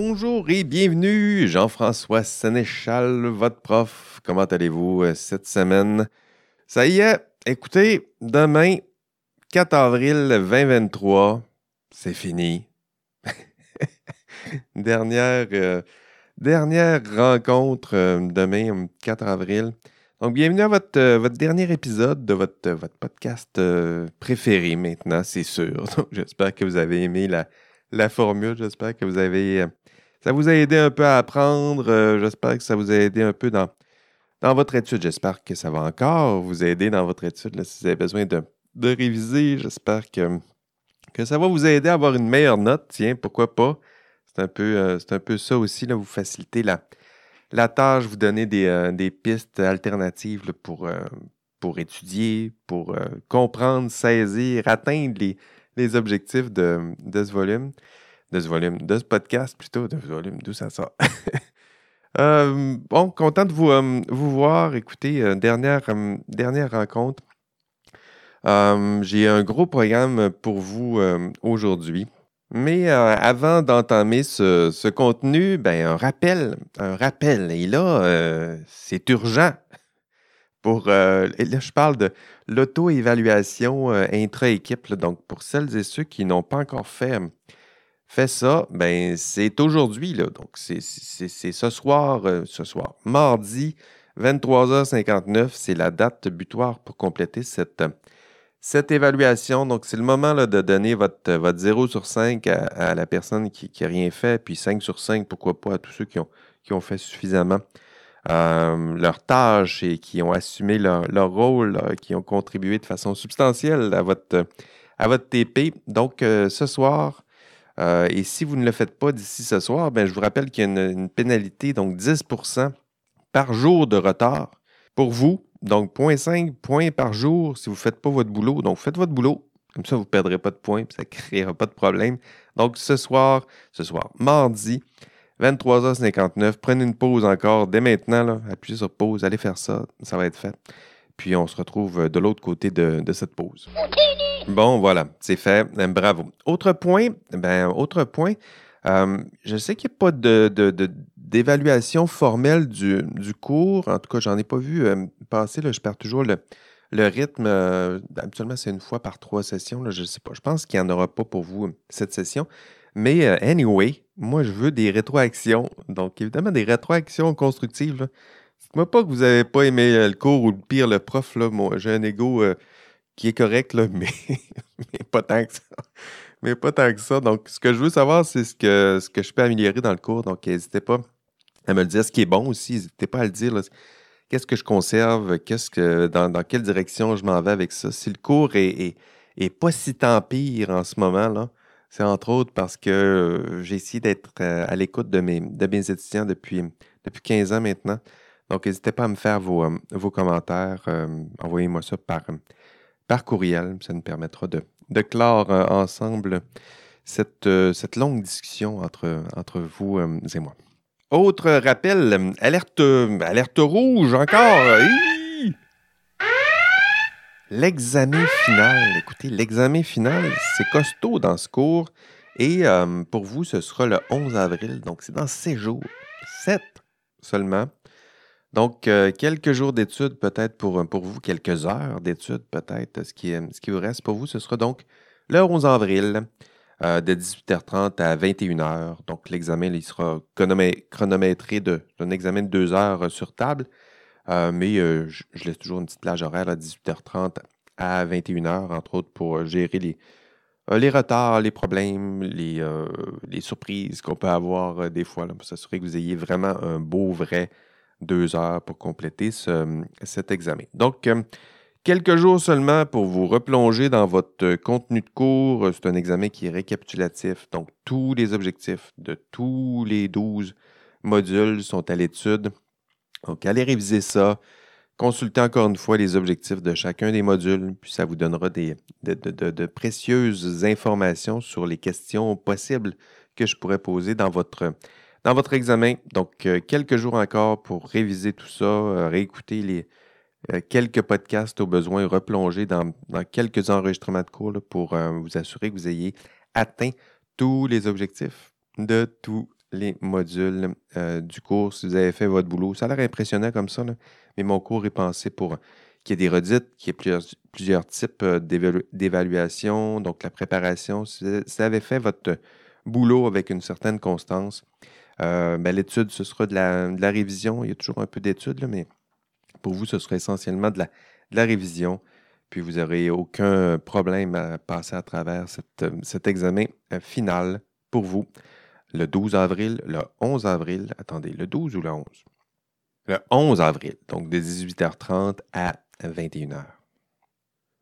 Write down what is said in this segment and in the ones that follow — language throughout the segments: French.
Bonjour et bienvenue, Jean-François Sénéchal, votre prof. Comment allez-vous euh, cette semaine? Ça y est, écoutez, demain, 4 avril 2023, c'est fini. dernière, euh, dernière rencontre euh, demain, 4 avril. Donc, bienvenue à votre, dernier épisode de votre, podcast préféré maintenant, c'est sûr. J'espère que vous avez aimé la formule. J'espère que vous avez. Euh, ça vous a aidé un peu à apprendre. Euh, j'espère que ça vous a aidé un peu dans, dans votre étude. J'espère que ça va encore vous aider dans votre étude. si vous avez besoin de, réviser, j'espère que, que ça va vous aider à avoir une meilleure note. Tiens, pourquoi pas? C'est un peu, euh, un peu ça aussi, là, vous faciliter la, la tâche, vous donner des, pistes alternatives pour, pour étudier, pour comprendre, saisir, atteindre les, les objectifs de, ce volume, de ce volume, de ce podcast plutôt, de ce volume, d'où ça sort. Euh, bon, content de vous, euh, vous voir. Écoutez, euh, dernière, dernière rencontre. J'ai un gros programme pour vous aujourd'hui. Mais avant d'entamer ce, contenu, ben, un rappel, un rappel. Et là, c'est urgent. Pour, là, je parle de l'auto-évaluation intra-équipe. Donc, pour celles et ceux qui n'ont pas encore fait, fait ça, ben, c'est aujourd'hui. Donc, c'est ce soir, euh, ce soir, mardi, 23h59. C'est la date butoir pour compléter cette, cette évaluation. Donc, c'est le moment là, de donner votre, votre 0 sur 5 à, la personne qui n'a rien fait, puis 5 sur 5, pourquoi pas, à tous ceux qui ont, fait suffisamment euh, leurs tâches et qui ont assumé leur, rôle, euh, qui ont contribué de façon substantielle à votre, à TP. Donc, euh, ce soir, et si vous ne le faites pas d'ici ce soir, ben, je vous rappelle qu'il y a une, pénalité, donc 10% par jour de retard pour vous. Donc, 0.5 points par jour si vous ne faites pas votre boulot. Donc, faites votre boulot. Comme ça, vous ne perdrez pas de points, ça ne créera pas de problème. Donc, ce soir, ce soir, mardi, 23h59. Prenez une pause encore dès maintenant. Appuyez sur pause. Allez faire ça. Ça va être fait. Puis on se retrouve euh, de l'autre côté de, cette pause. Bon, voilà, c'est fait. Euh, bravo. Autre point, ben, autre point. Euh, je sais qu'il n'y a pas d'évaluation formelle du, cours. En tout cas, j'en ai pas vu passer. Là. Je perds toujours le, rythme. habituellement, c'est une fois par trois sessions. Je ne sais pas. Je pense qu'il n'y en aura pas pour vous cette session. Mais anyway, moi, je veux des rétroactions. Donc, évidemment, des rétroactions constructives. Dites-moi pas que vous n'avez pas aimé euh, le cours ou le pire, le prof. Là. Moi, j'ai un ego euh, qui est correct, là, mais, pas tant que ça. Mais pas tant que ça. Donc, ce que je veux savoir, c'est ce que, ce que je peux améliorer dans le cours. Donc, n'hésitez pas à me le dire. Ce qui est bon aussi, n'hésitez pas à le dire. Qu'est-ce que je conserve? Que, dans, quelle direction je m'en vais avec ça? Si le cours est, est pas si tant pire en ce moment, là, c'est entre autres parce que euh, j'ai essayé d'être euh, à l'écoute de mes, de mes étudiants depuis, depuis 15 ans maintenant. Donc, n'hésitez pas à me faire vos, euh, vos commentaires. Envoyez-moi ça par, par courriel. Ça nous permettra de, clore ensemble cette, cette longue discussion entre, entre vous et moi. Autre rappel, alerte, alerte rouge encore. L'examen final. Écoutez, l'examen final, c'est costaud dans ce cours. Et euh, pour vous, ce sera le 11 avril. Donc, c'est dans 6 jours. 7 seulement. Donc, euh, quelques jours d'études peut-être pour, pour vous, quelques heures d'études peut-être. Ce qui, ce qui vous reste pour vous, ce sera donc le 11 avril euh, de 18h30 à 21h. Donc, l'examen, il sera chronométré d'un examen de 2 heures sur table. Euh, mais euh, je, laisse toujours une petite plage horaire à 18h30 à 21h, entre autres, pour gérer les, euh, les retards, les problèmes, les, surprises qu'on peut avoir des fois, pour s'assurer que vous ayez vraiment un beau, vrai deux heures pour compléter cet examen. Donc, quelques jours seulement pour vous replonger dans votre contenu de cours. C'est un examen qui est récapitulatif. Donc, tous les objectifs de tous les 12 modules sont à l'étude. Donc, allez réviser ça. Consultez encore une fois les objectifs de chacun des modules, puis ça vous donnera de, précieuses informations sur les questions possibles que je pourrais poser dans votre, dans votre examen. Donc, euh, quelques jours encore pour réviser tout ça, euh, réécouter les, euh, quelques podcasts au besoin, replonger dans, quelques enregistrements de cours pour vous assurer que vous ayez atteint tous les objectifs de tous les modules du cours si vous avez fait votre boulot. Ça a l'air impressionnant comme ça, mais mon cours est pensé pour qu'il y ait des redites, qu'il y ait plusieurs, types euh, d'évaluation, donc la préparation. Si vous avez fait votre boulot avec une certaine constance, ben, l'étude, ce sera de la, révision. Il y a toujours un peu d'étude, mais pour vous, ce sera essentiellement de la révision puis vous n'aurez aucun problème à passer à travers euh, cet examen euh, final pour vous le 12 avril, le 11 avril, attendez, le 12 ou le 11? Le 11 avril, donc de 18h30 à 21h.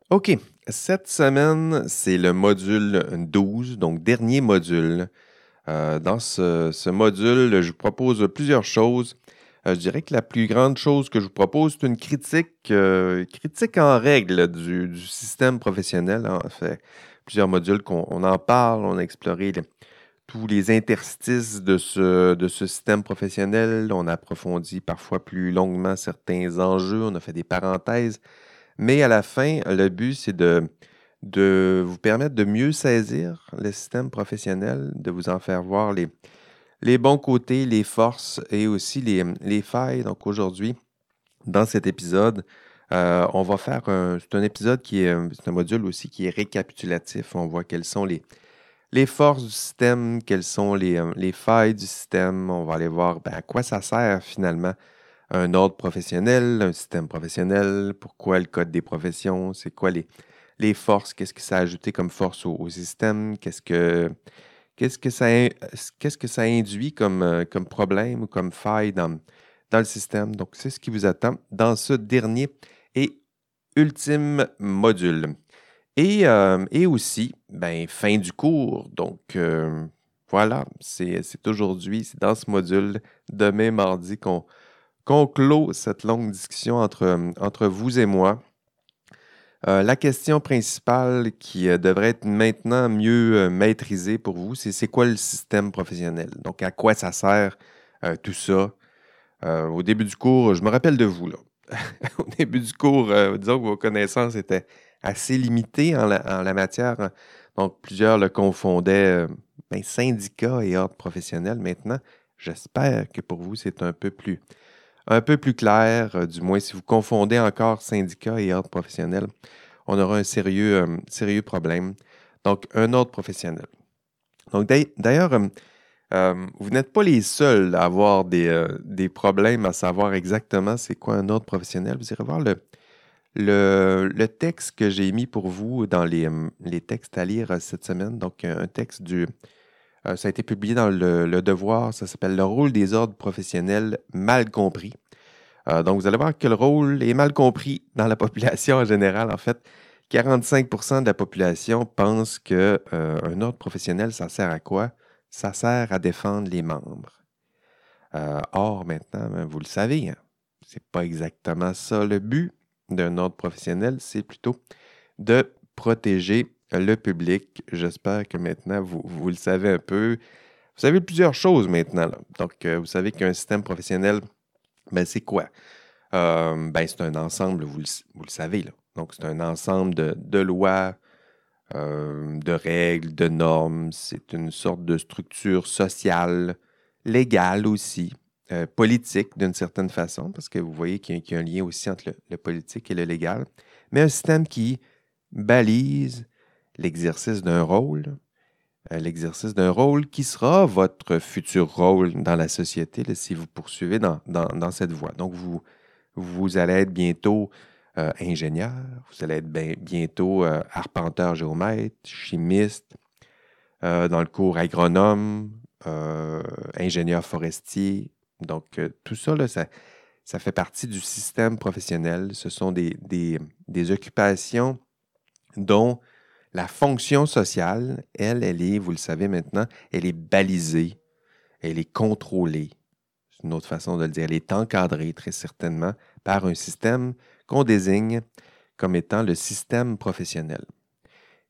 OK, cette semaine, c'est le module 12, donc dernier module. Euh, dans ce, module, je vous propose plusieurs choses. Euh, je dirais que la plus grande chose que je vous propose, c'est une critique, euh, critique en règle du, système professionnel. En hein. fait, plusieurs modules qu'on en parle, on a exploré tous les interstices de ce, de ce système professionnel, on a approfondi parfois plus longuement certains enjeux, on a fait des parenthèses, mais à la fin, le but, c'est de, de vous permettre de mieux saisir le système professionnel, de vous en faire voir les, bons côtés, les forces et aussi les, failles. Donc aujourd'hui, dans cet épisode, euh, on va faire un, c'est un épisode qui est, c'est un module aussi qui est récapitulatif. On voit quelles sont les, forces du système, quelles sont les, les failles du système. On va aller voir ben, à quoi ça sert finalement un ordre professionnel, un système professionnel, pourquoi le code des professions, c'est quoi les, les forces, qu'est-ce que ça a ajouté comme force au système, qu'est-ce que ça, induit comme, euh, problème ou comme faille dans, le système? Donc, c'est ce qui vous attend dans ce dernier et ultime module. Et, euh, aussi, ben, fin du cours. Donc, euh, voilà, c'est, aujourd'hui, c'est dans ce module, demain, mardi, qu'on, clôt cette longue discussion entre vous et moi. Euh, la question principale qui euh, devrait être maintenant mieux euh, maîtrisée pour vous, c'est c'est quoi le système professionnel? Donc, à quoi ça sert tout ça? au début du cours, je me rappelle de vous, là. au début du cours, disons que vos connaissances étaient assez limitées en la, matière. Hein. Donc, plusieurs le confondaient ben, syndicat et ordre professionnel. Maintenant, j'espère que pour vous, c'est un peu plus un peu plus clair, euh, du moins si vous confondez encore syndicat et ordre professionnel, on aura un sérieux, euh, sérieux problème. Donc, un ordre professionnel. Donc, d'ailleurs, euh, vous n'êtes pas les seuls à avoir des, problèmes à savoir exactement c'est quoi un ordre professionnel. Vous irez voir le, le, texte que j'ai mis pour vous dans les, les, textes à lire cette semaine. Donc, un texte du, euh, ça a été publié dans le, Devoir. Ça s'appelle Le rôle des ordres professionnels mal compris. Euh, donc, vous allez voir que le rôle est mal compris dans la population en général. En fait, 45% de la population pense qu'un euh, ordre professionnel, ça sert à quoi? Ça sert à défendre les membres. or, maintenant, ben, vous le savez, hein, ce n'est pas exactement ça le but d'un ordre professionnel, c'est plutôt de protéger le public. J'espère que maintenant, vous, vous, le savez un peu. Vous savez plusieurs choses maintenant. Donc, euh, vous savez qu'un système professionnel, ben, c'est quoi? Euh, ben, c'est un ensemble, vous le, vous le savez. Là. Donc, c'est un ensemble de, lois, euh, de règles, de normes. C'est une sorte de structure sociale, légale aussi, politique d'une certaine façon, parce que vous voyez qu'il y, a un lien aussi entre le politique et le légal. Mais un système qui balise, l'exercice d'un rôle, euh, l'exercice d'un rôle qui sera votre futur rôle dans la société si vous poursuivez dans, cette voie. Donc, vous, vous allez être bientôt euh, ingénieur, vous allez être bientôt euh, arpenteur géomètre, chimiste, dans le cours agronome, ingénieur forestier. Donc, tout ça, là, ça, ça, fait partie du système professionnel. Ce sont des, des occupations dont la fonction sociale, elle, elle est, vous le savez maintenant, elle est balisée, elle est contrôlée. C'est une autre façon de le dire. Elle est encadrée très certainement par un système qu'on désigne comme étant le système professionnel.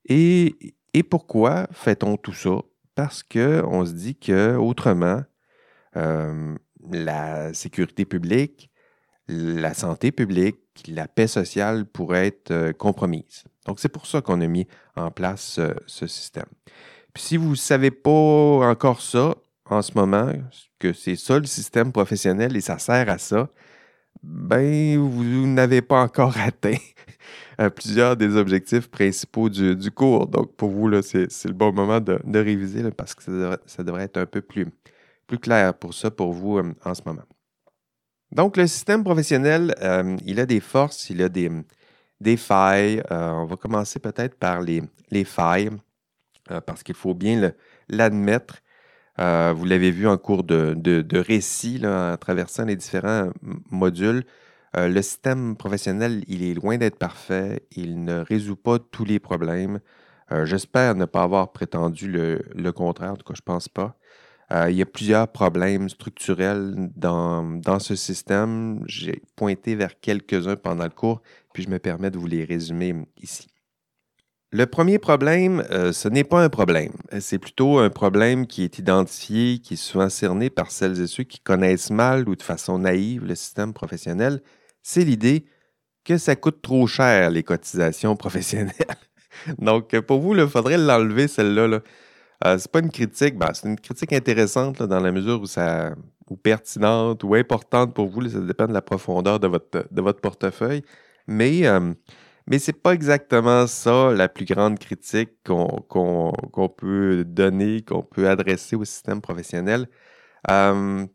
Et, pourquoi fait-on tout ça? Parce qu'on se dit que autrement, euh, la sécurité publique, la santé publique, la paix sociale pourrait être euh, compromise. Donc, c'est pour ça qu'on a mis en place ce système. Puis, si vous ne savez pas encore ça, en ce moment, que c'est ça le système professionnel et ça sert à ça, ben, vous n'avez pas encore atteint plusieurs des objectifs principaux du, cours. Donc, pour vous, c'est, le bon moment de, réviser parce que ça devrait, être un peu plus, plus clair pour ça, pour vous, euh, en ce moment. Donc, le système professionnel, euh, il a des forces, il a des, des failles. Euh, on va commencer peut-être par les, les failles, parce qu'il faut bien l'admettre. vous l'avez vu en cours de, de, récit, en traversant les différents modules. Euh, le système professionnel, il est loin d'être parfait. Il ne résout pas tous les problèmes. Euh, j'espère ne pas avoir prétendu le, contraire. En tout cas, je ne pense pas. Euh, il y a plusieurs problèmes structurels dans, dans ce système. J'ai pointé vers quelques-uns pendant le cours, puis je me permets de vous les résumer ici. Le premier problème, ce n'est pas un problème. C'est plutôt un problème qui est identifié, qui est souvent cerné par celles et ceux qui connaissent mal ou de façon naïve le système professionnel c'est l'idée que ça coûte trop cher, les cotisations professionnelles. Donc, pour vous, il faudrait l'enlever, celle-là. Là. Euh, c'est pas une critique, ben, c'est une critique intéressante dans la mesure où ça ou pertinente ou importante pour vous, ça dépend de la profondeur de votre, de votre portefeuille. Mais, euh, mais c'est pas exactement ça la plus grande critique qu'on peut donner, qu'on peut adresser au système professionnel. Euh,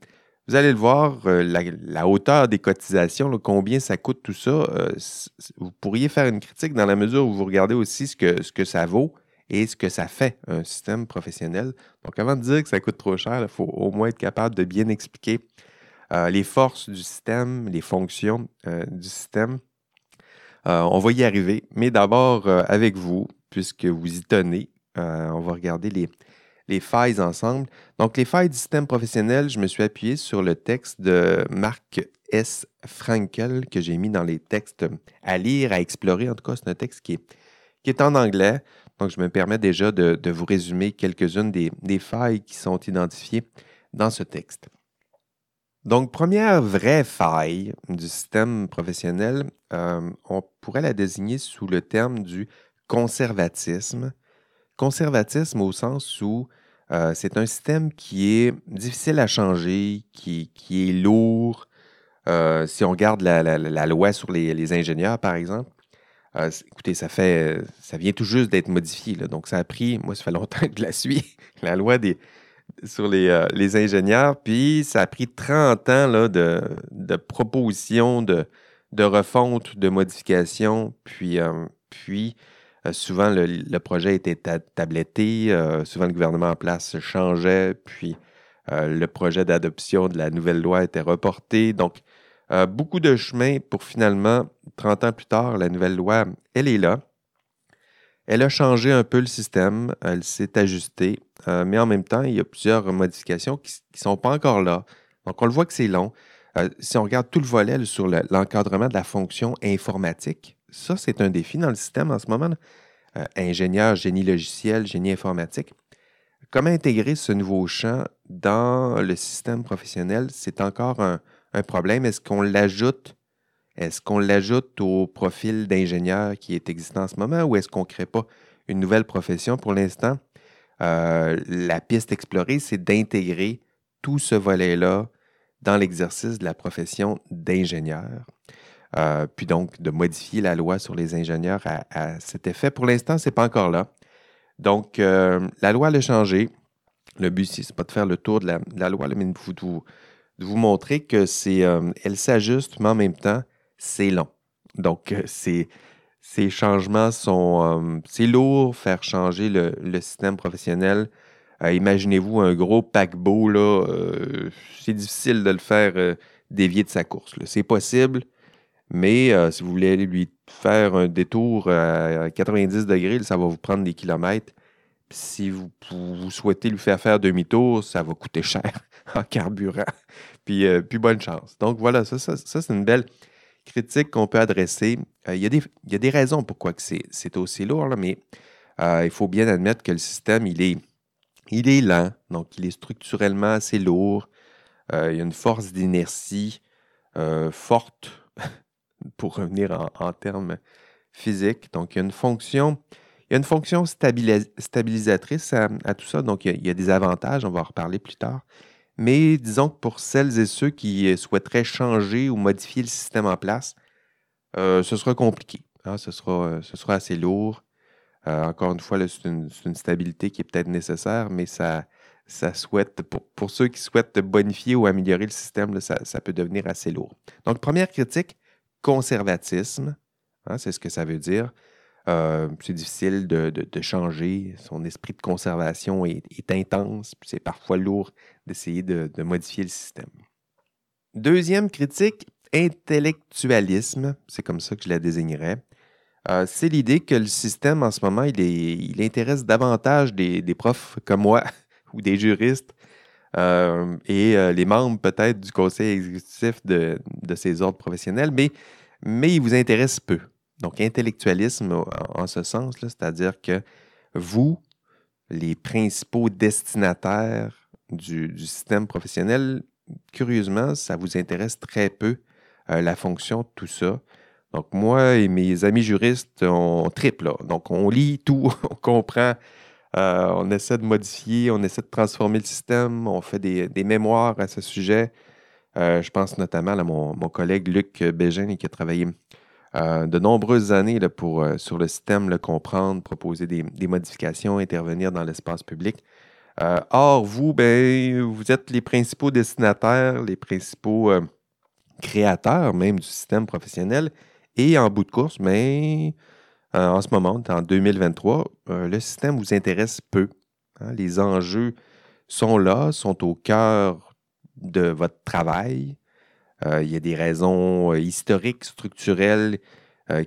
vous allez le voir, euh, la, hauteur des cotisations, combien ça coûte tout ça, euh, vous pourriez faire une critique dans la mesure où vous regardez aussi ce que, ce que ça vaut et ce que ça fait, un système professionnel. Donc, avant de dire que ça coûte trop cher, il faut au moins être capable de bien expliquer euh, les forces du système, les fonctions du système. on va y arriver, mais d'abord avec vous, puisque vous y tenez, on va regarder les, les failles ensemble. Donc, les failles du système professionnel, je me suis appuyé sur le texte de Marc S. Frankel que j'ai mis dans les textes à lire, à explorer. En tout cas, c'est un texte qui est en anglais. Donc, je me permets déjà de, vous résumer quelques-unes des, failles qui sont identifiées dans ce texte. Donc, première vraie faille du système professionnel, euh, on pourrait la désigner sous le terme du conservatisme conservatisme au sens où euh, c'est un système qui est difficile à changer, qui, est lourd. Euh, si on regarde la, loi sur les, ingénieurs, par exemple, euh, écoutez, ça fait, ça vient tout juste d'être modifié. donc, ça a pris, moi, ça fait longtemps que je la suis, la loi des, sur les, ingénieurs. Puis, ça a pris 30 ans de, de propositions, de, de refonte, de modifications. Puis, puis euh, souvent, le, projet était tabletté, euh, souvent le gouvernement en place changeait, puis euh, le projet d'adoption de la nouvelle loi était reporté. Donc, beaucoup de chemin pour finalement, 30 ans plus tard, la nouvelle loi, elle est là. Elle a changé un peu le système, elle s'est ajustée, mais en même temps, il y a plusieurs modifications qui ne sont pas encore là. Donc, on le voit que c'est long. si on regarde tout le volet sur l'encadrement de la fonction informatique, ça, c'est un défi dans le système en ce moment. Euh, ingénieur, génie logiciel, génie informatique. Comment intégrer ce nouveau champ dans le système professionnel? C'est encore un, problème? Est-ce qu'on l'ajoute? Est-ce qu'on l'ajoute au profil d'ingénieur qui est existant en ce moment ou est-ce qu'on ne crée pas une nouvelle profession pour l'instant? Euh, la piste explorée, c'est d'intégrer tout ce volet-là dans l'exercice de la profession d'ingénieur. Euh, puis donc de modifier la loi sur les ingénieurs à, cet effet. Pour l'instant, ce n'est pas encore là. Donc, euh, la loi, elle a changé. Le but ce n'est pas de faire le tour de la, loi, mais de vous, vous, montrer que c'est, euh, elle s'ajuste, mais en même temps, c'est long. Donc, ces changements sont. c'est lourd, faire changer le, système professionnel. imaginez-vous un gros paquebot, là. c'est difficile de le faire dévier de sa course. C'est possible, mais euh, si vous voulez lui faire un détour à 90 degrés, ça va vous prendre des kilomètres. si vous, souhaitez lui faire faire demi-tour, ça va coûter cher en carburant. Puis, euh, puis bonne chance. Donc voilà, ça, c'est une belle critique qu'on peut adresser. Euh, il, y a des, il, y a des, raisons pourquoi c'est aussi lourd, mais il faut bien admettre que le système, il est, il lent, donc il est structurellement assez lourd. il y a une force d'inertie forte pour revenir en, termes physiques. Donc, il y a une fonction, y a une fonction stabilisatrice à, tout ça, donc il y, a, des avantages, on va en reparler plus tard. Mais disons que pour celles et ceux qui souhaiteraient changer ou modifier le système en place, ce sera compliqué. Hein, ce, sera, ce sera assez lourd. encore une fois, c'est une, stabilité qui est peut-être nécessaire, mais ça, ça souhaite, pour, ceux qui souhaitent bonifier ou améliorer le système, ça, peut devenir assez lourd. Donc, première critique, conservatisme. Hein, c'est ce que ça veut dire. Euh, c'est difficile de, changer. Son esprit de conservation est, intense. C'est parfois lourd d'essayer de, modifier le système. Deuxième critique, intellectualisme. C'est comme ça que je la désignerais. Euh, c'est l'idée que le système en ce moment, il, intéresse davantage des, profs comme moi ou des juristes euh, et les membres peut-être du conseil exécutif de, ces ordres professionnels, mais, ils vous intéressent peu. Donc, intellectualisme en, ce sens, c'est-à-dire que vous, les principaux destinataires du, système professionnel, curieusement, ça vous intéresse très peu, euh, la fonction de tout ça. Donc, moi et mes amis juristes, on triple. Donc, on lit tout, on comprend euh, on essaie de modifier, on essaie de transformer le système, on fait des, mémoires à ce sujet. Euh, je pense notamment à mon, collègue Luc Bégin qui a travaillé euh, de nombreuses années pour, sur le système, le comprendre, proposer des, modifications, intervenir dans l'espace public. or, vous, ben, vous êtes les principaux destinataires, les principaux créateurs même du système professionnel. Et en bout de course, mais ben, euh, en ce moment, en 2023, euh, le système vous intéresse peu. Hein. Les enjeux sont là, sont au cœur de votre travail. Euh, il y a des raisons historiques, structurelles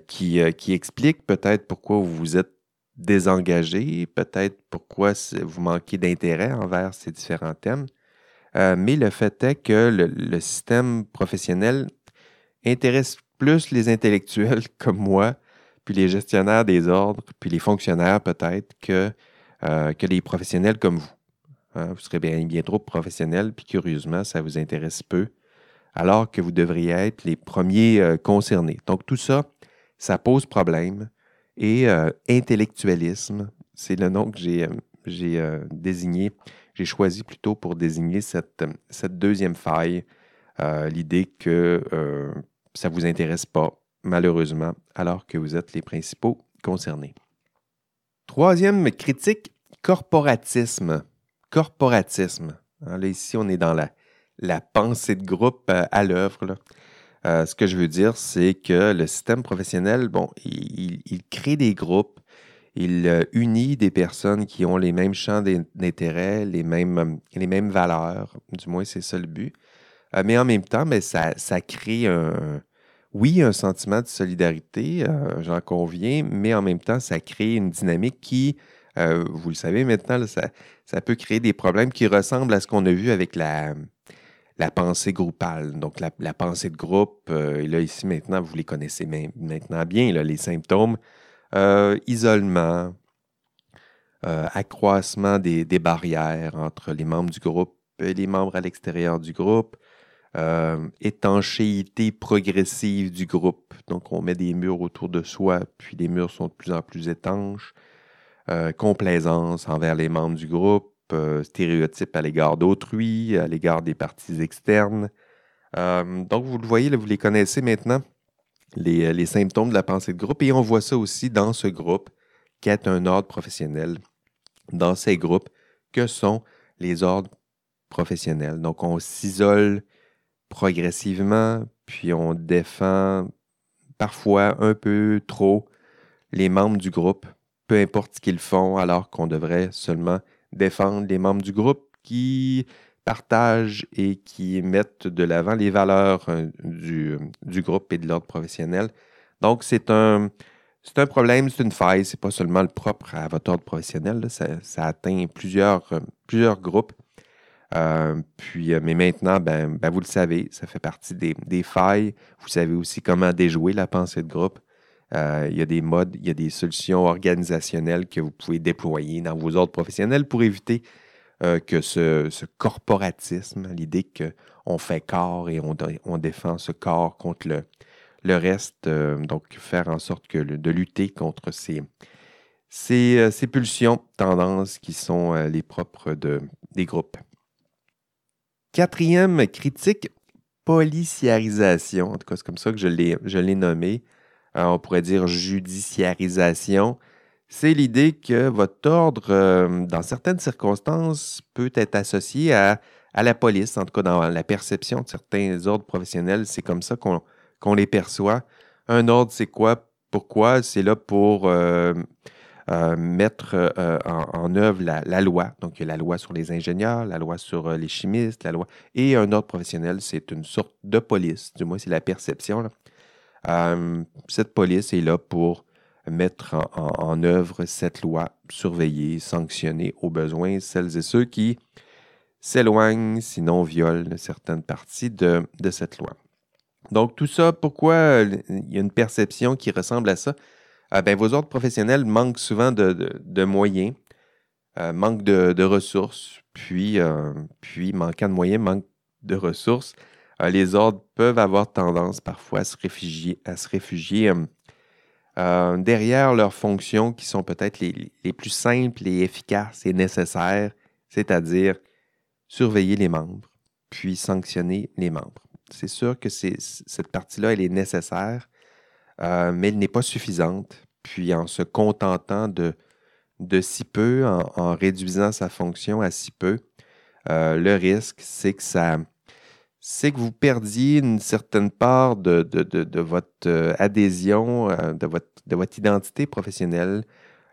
qui, qui, expliquent peut-être pourquoi vous vous êtes désengagé, peut-être pourquoi vous manquez d'intérêt envers ces différents thèmes. mais le fait est que le système professionnel intéresse plus les intellectuels comme moi puis les gestionnaires des ordres, puis les fonctionnaires peut-être que, euh, que les professionnels comme vous. Hein. vous serez bien, bien trop professionnel, puis curieusement, ça vous intéresse peu, alors que vous devriez être les premiers euh, concernés. Donc tout ça, ça pose problème. Et euh, intellectualisme, c'est le nom que j'ai, j'ai désigné, j'ai choisi plutôt pour désigner cette, cette deuxième faille, l'idée que ça ne vous intéresse pas, malheureusement, alors que vous êtes les principaux concernés. Troisième critique, corporatisme. Corporatisme. Hein, là, ici, on est dans la, la pensée de groupe euh, à l'œuvre. Euh, ce que je veux dire, c'est que le système professionnel, bon, il, crée des groupes, il euh, unit des personnes qui ont les mêmes champs d'intérêt, les mêmes, les mêmes valeurs, du moins c'est ça le but. mais en même temps, mais ça, ça crée un, oui, un sentiment de solidarité, j'en conviens, mais en même temps, ça crée une dynamique qui, vous le savez maintenant, ça, peut créer des problèmes qui ressemblent à ce qu'on a vu avec la, la pensée groupale. Donc, la, pensée de groupe, euh, et là, ici, maintenant, vous les connaissez maintenant bien, les symptômes. isolement, accroissement des, barrières entre les membres du groupe et les membres à l'extérieur du groupe, euh, étanchéité progressive du groupe. Donc, on met des murs autour de soi, puis les murs sont de plus en plus étanches. Euh, complaisance envers les membres du groupe, euh, stéréotypes à l'égard d'autrui, à l'égard des parties externes. donc, vous le voyez, vous les connaissez maintenant, les, les, symptômes de la pensée de groupe, et on voit ça aussi dans ce groupe, qui est un ordre professionnel. Dans ces groupes, que sont les ordres professionnels? Donc, on s'isole progressivement, puis on défend parfois un peu trop les membres du groupe, peu importe ce qu'ils font, alors qu'on devrait seulement défendre les membres du groupe qui partagent et qui mettent de l'avant les valeurs euh, du, groupe et de l'ordre professionnel. Donc, c'est un, c'est un problème, c'est une faille, c'est pas seulement le propre à votre ordre professionnel, ça, atteint plusieurs, euh, plusieurs groupes. Euh, puis, mais maintenant, ben, ben, vous le savez, ça fait partie des, failles. Vous savez aussi comment déjouer la pensée de groupe. Euh, il y a des modes, il y a des solutions organisationnelles que vous pouvez déployer dans vos ordres professionnels pour éviter que ce, corporatisme, l'idée qu'on fait corps et on, défend ce corps contre le, le reste, donc faire en sorte que de lutter contre ces, ces, ces pulsions, tendances qui sont les propres de, des groupes. Quatrième critique, policiarisation. En tout cas, c'est comme ça que je l'ai nommé. On pourrait dire judiciarisation. C'est l'idée que votre ordre, dans certaines circonstances, peut être associé à la police, en tout cas dans la perception de certains ordres professionnels, c'est comme ça qu'on les perçoit. Un ordre, c'est quoi? Pourquoi? C'est là pour euh, euh, mettre euh, en, œuvre la, loi. Donc, il y a la loi sur les ingénieurs, la loi sur les chimistes, la loi. Et un ordre professionnel, c'est une sorte de police. Du moins, c'est la perception. Cette police est là pour mettre en, œuvre cette loi, surveiller, sanctionner au besoin celles et ceux qui s'éloigne, sinon viole certaines parties de, cette loi. Donc, tout ça, pourquoi euh, il y a une perception qui ressemble à ça? Ah, ben, vos ordres professionnels manquent souvent de, moyens, euh, manquent de, ressources, puis, euh, puis, manquant de moyens, manquent de ressources. Les ordres peuvent avoir tendance parfois à se réfugier, se réfugier derrière leurs fonctions qui sont peut-être les, les, plus simples et efficaces et nécessaires, c'est-à-dire surveiller les membres, puis sanctionner les membres. C'est sûr que cette partie-là, elle est nécessaire, euh, mais elle n'est pas suffisante. Puis en se contentant de, de si peu, en, réduisant sa fonction à si peu, euh, le risque, c'est que ça c'est que vous perdiez une certaine part de, de, votre euh, adhésion, de votre, de votre identité professionnelle.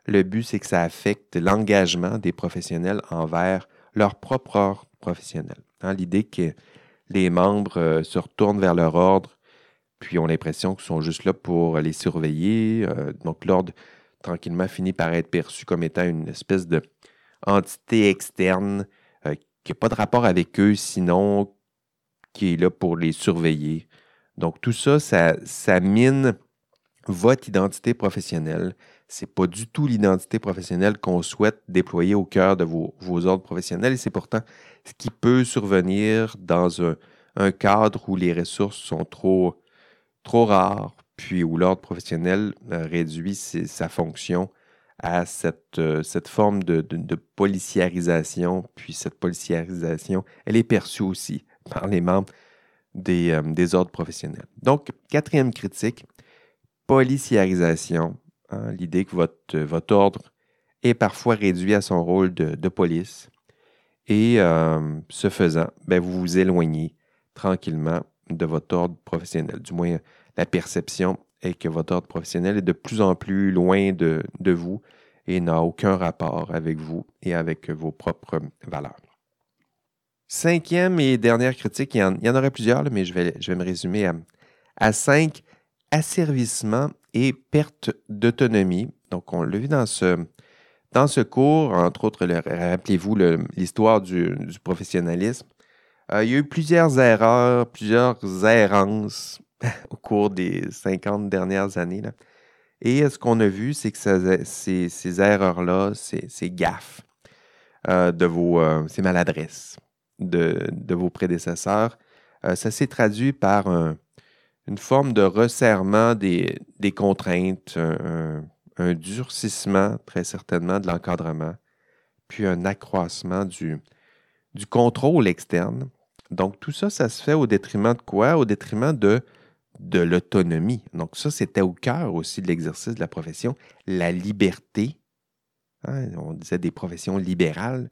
Le but, c'est que ça affecte l'engagement des professionnels envers leur propre ordre professionnel. Hein, l'idée que les membres euh, se retournent vers leur ordre, puis ont l'impression qu'ils sont juste là pour les surveiller. Euh, donc l'ordre, tranquillement, finit par être perçu comme étant une espèce de entité externe euh, qui n'a pas de rapport avec eux, sinon qui est là pour les surveiller. Donc tout ça, ça, ça mine votre identité professionnelle. Ce n'est pas du tout l'identité professionnelle qu'on souhaite déployer au cœur de vos, ordres professionnels et c'est pourtant ce qui peut survenir dans un, cadre où les ressources sont trop, trop rares, puis où l'ordre professionnel euh, réduit sa fonction à cette, euh, cette forme de, policiarisation, puis cette policiarisation, elle est perçue aussi par les membres des, euh, des ordres professionnels. Donc, quatrième critique, policiarisation, hein, l'idée que votre, votre, ordre est parfois réduit à son rôle de, police. Et euh, ce faisant, ben, vous vous éloignez tranquillement de votre ordre professionnel. Du moins, la perception est que votre ordre professionnel est de plus en plus loin de, vous et n'a aucun rapport avec vous et avec vos propres valeurs. Cinquième et dernière critique, il y en, aurait plusieurs, mais je vais, me résumer à, cinq asservissement et perte d'autonomie. Donc, on l'a vu dans ce, cours, entre autres, rappelez-vous l'histoire du, professionnalisme. Euh, il y a eu plusieurs erreurs, plusieurs errances au cours des 50 dernières années. Et ce qu'on a vu, c'est que ces, erreurs-là, ces, gaffes euh, de vos, euh, ces maladresses de, vos prédécesseurs, ça s'est traduit par un, une forme de resserrement des, contraintes, un, durcissement très certainement de l'encadrement, puis un accroissement du, contrôle externe. Donc tout ça, ça se fait au détriment de quoi? Au détriment de, de l'autonomie. Donc ça, c'était au cœur aussi de l'exercice de la profession, la liberté. Hein, on disait des professions libérales.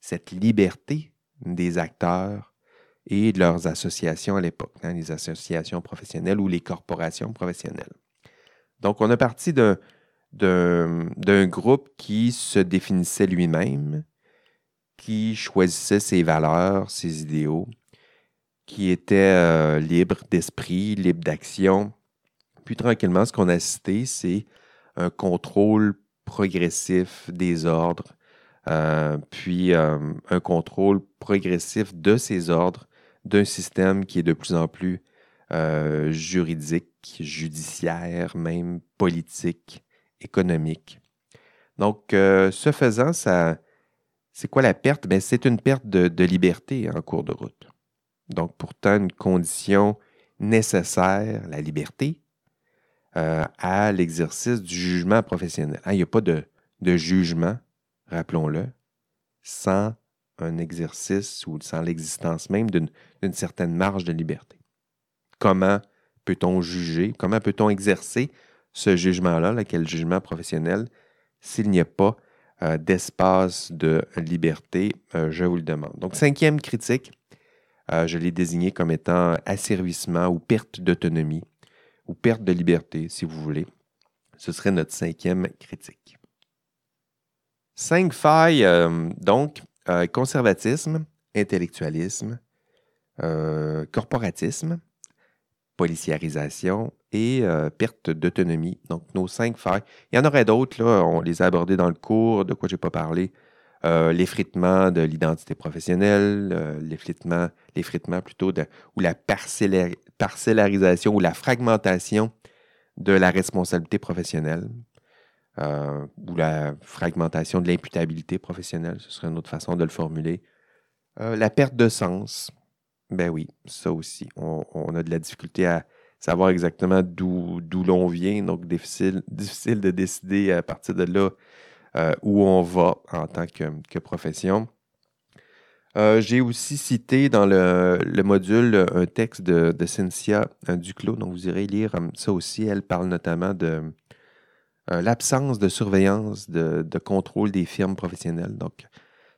Cette liberté des acteurs et leurs associations à l'époque, hein, les associations professionnelles ou les corporations professionnelles. Donc, on a parti d'un groupe qui se définissait lui-même, qui choisissait ses valeurs, ses idéaux, qui était euh, libre d'esprit, libre d'action. Puis tranquillement, ce qu'on a cité, c'est un contrôle progressif des ordres, euh, puis euh, un contrôle progressif de ces ordres d'un système qui est de plus en plus euh, juridique, judiciaire, même politique, économique. Donc, ce faisant, ça, c'est quoi la perte? Ben, c'est une perte de, liberté en cours de route. Donc, pourtant, une condition nécessaire, la liberté, à l'exercice du jugement professionnel. Hein, il n'y a pas de, de jugement, rappelons-le, sans un exercice ou sans l'existence même d'une certaine marge de liberté. Comment peut-on juger, comment peut-on exercer ce jugement-là, lequel jugement professionnel, s'il n'y a pas euh, d'espace de liberté, euh, je vous le demande. Donc, cinquième critique, euh, je l'ai désigné comme étant asservissement ou perte d'autonomie ou perte de liberté, si vous voulez. Ce serait notre cinquième critique. Cinq failles, donc, conservatisme, intellectualisme, corporatisme, policiarisation et euh, perte d'autonomie. Donc, nos cinq failles. Il y en aurait d'autres, on les a abordés dans le cours, de quoi je n'ai pas parlé. Euh, l'effritement de l'identité professionnelle, euh, l'effritement, l'effritement plutôt ou la parcellarisation ou la fragmentation de la responsabilité professionnelle, ou la fragmentation de l'imputabilité professionnelle, ce serait une autre façon de le formuler. la perte de sens, ben oui, ça aussi. On, a de la difficulté à savoir exactement d'où l'on vient, donc difficile, difficile de décider à partir de là euh, où on va en tant que, profession. Euh, j'ai aussi cité dans le, module un texte de, Cynthia Duclos, donc vous irez lire euh, ça aussi. Elle parle notamment de l'absence de surveillance, de, contrôle des firmes professionnelles. Donc,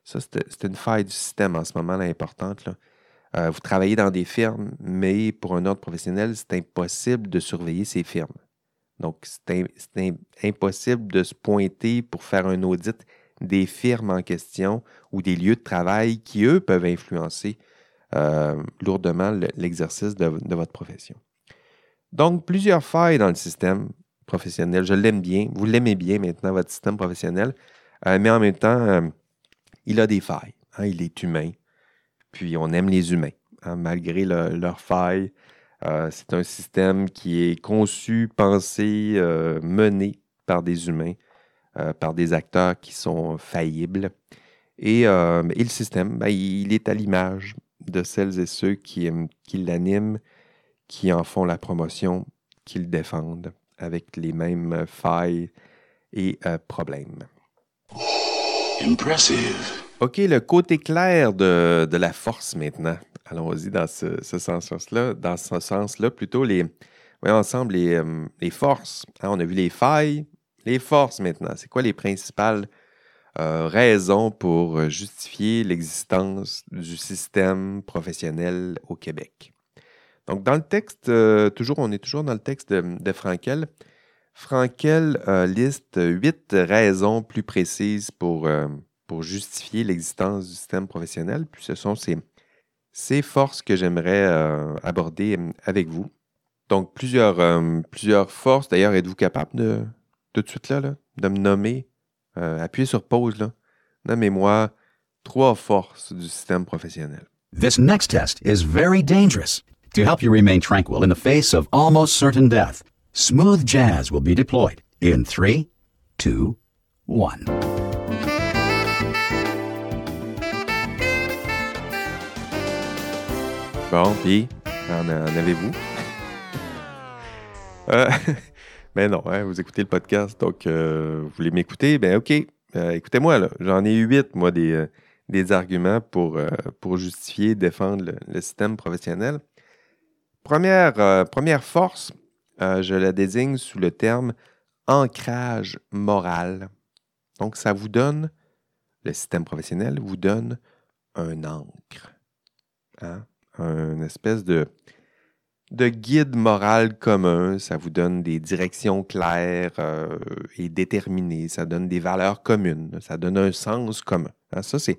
ça, c'est une faille du système en ce moment là, importante. Euh, vous travaillez dans des firmes, mais pour un ordre professionnel, c'est impossible de surveiller ces firmes. Donc, c'est impossible de se pointer pour faire un audit des firmes en question ou des lieux de travail qui, eux, peuvent influencer euh, lourdement l'exercice de, votre profession. Donc, plusieurs failles dans le système professionnel. Je l'aime bien. Vous l'aimez bien maintenant, votre système professionnel. Euh, mais en même temps, il a des failles. Hein, il est humain. Puis on aime les humains, hein, malgré leurs failles. Euh, c'est un système qui est conçu, pensé, euh, mené par des humains, euh, par des acteurs qui sont faillibles. Et, le système, ben, il est à l'image de celles et ceux qui, qui l'animent, qui en font la promotion, qui le défendent, avec les mêmes failles et problèmes. Impressive. OK, le côté clair de, la force maintenant. Allons-y dans ce, sens-là. Dans ce sens-là, plutôt les. Voyons ensemble les, euh, forces. Hein, on a vu les failles, les forces maintenant. C'est quoi les principales euh, raisons pour justifier l'existence du système professionnel au Québec? Donc, dans le texte, euh, toujours, on est toujours dans le texte de, Frankel. Frankel liste huit raisons plus précises pour pour justifier l'existence du système professionnel. Puis ce sont ces, ces forces que j'aimerais euh, aborder euh, avec vous. Donc, plusieurs, euh, plusieurs forces. D'ailleurs, êtes-vous capable de, tout de suite là, de me nommer, appuyez sur pause, là. Nommez-moi trois forces du système professionnel. This next test is very dangerous. To help you remain tranquil in the face of almost certain death, smooth jazz will be deployed in 3, 2, 1. Bon, puis, en, avez-vous? euh, ben non, hein, vous écoutez le podcast, donc euh, vous voulez m'écouter? Ben OK, euh, écoutez-moi, là. J'en ai huit, moi, des, euh, arguments pour, pour justifier, défendre le, système professionnel. Première, première force, je la désigne sous le terme ancrage moral. Donc, ça vous donne, le système professionnel vous donne un ancre. Hein? un espèce de, de guide moral commun. Ça vous donne des directions claires euh, et déterminées. Ça donne des valeurs communes. Ça donne un sens commun. Hein, ça, c'est.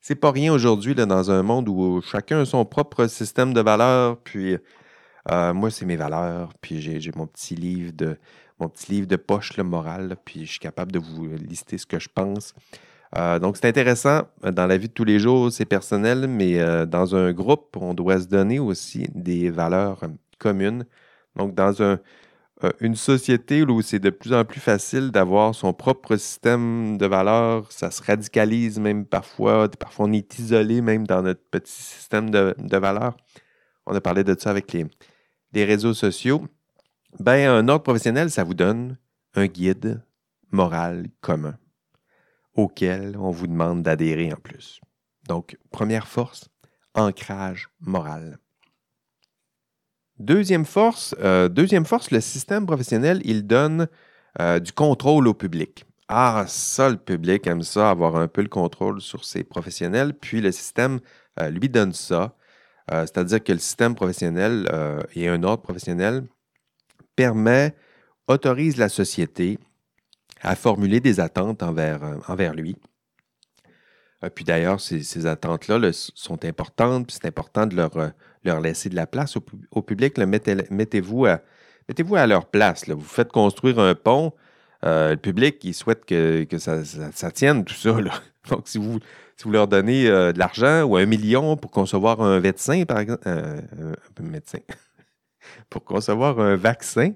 C'est pas rien aujourd'hui dans un monde où chacun a son propre système de valeurs. Puis euh, moi, c'est mes valeurs. Puis j'ai mon petit livre de mon petit livre de poche le moral. Puis je suis capable de vous lister ce que je pense. Euh, donc, c'est intéressant. Euh, dans la vie de tous les jours, c'est personnel, mais dans un groupe, on doit se donner aussi des valeurs communes. Donc, dans une société où c'est de plus en plus facile d'avoir son propre système de valeurs, ça se radicalise même parfois. Parfois, on est isolé même dans notre petit système de, valeurs. On a parlé de ça avec les, les réseaux sociaux. Ben, un ordre professionnel, ça vous donne un guide moral commun. auquel on vous demande d'adhérer en plus. Donc, première force, ancrage moral. Deuxième force, euh, deuxième force, le système professionnel, il donne euh, du contrôle au public. Ah, ça, le public aime ça, avoir un peu le contrôle sur ses professionnels, puis le système euh, lui donne ça. C'est-à-dire que le système professionnel et un ordre professionnel permet, autorise la société à formuler des attentes envers, envers lui. Puis d'ailleurs, ces, attentes-là sont importantes, puis c'est important de leur, laisser de la place au, public. Mettez-vous à, mettez à leur place. Vous faites construire un pont. Euh, le public, il souhaite que, ça, tienne, tout ça. Donc, si vous, si vous leur donnez euh, de l'argent ou un million pour concevoir un médecin, par exemple, euh, un médecin, pour concevoir un vaccin,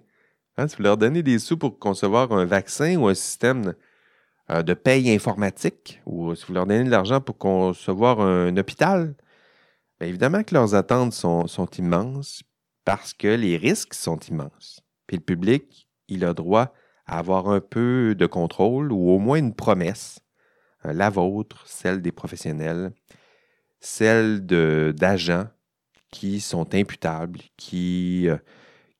hein, si vous leur donnez des sous pour concevoir un vaccin ou un système de paye informatique, ou si vous leur donnez de l'argent pour concevoir un hôpital, ben, évidemment que leurs attentes sont, immenses parce que les risques sont immenses. Puis le public, il a droit avoir un peu de contrôle ou au moins une promesse, euh, la vôtre, celle des professionnels, celle d'agents qui sont imputables, qui, euh,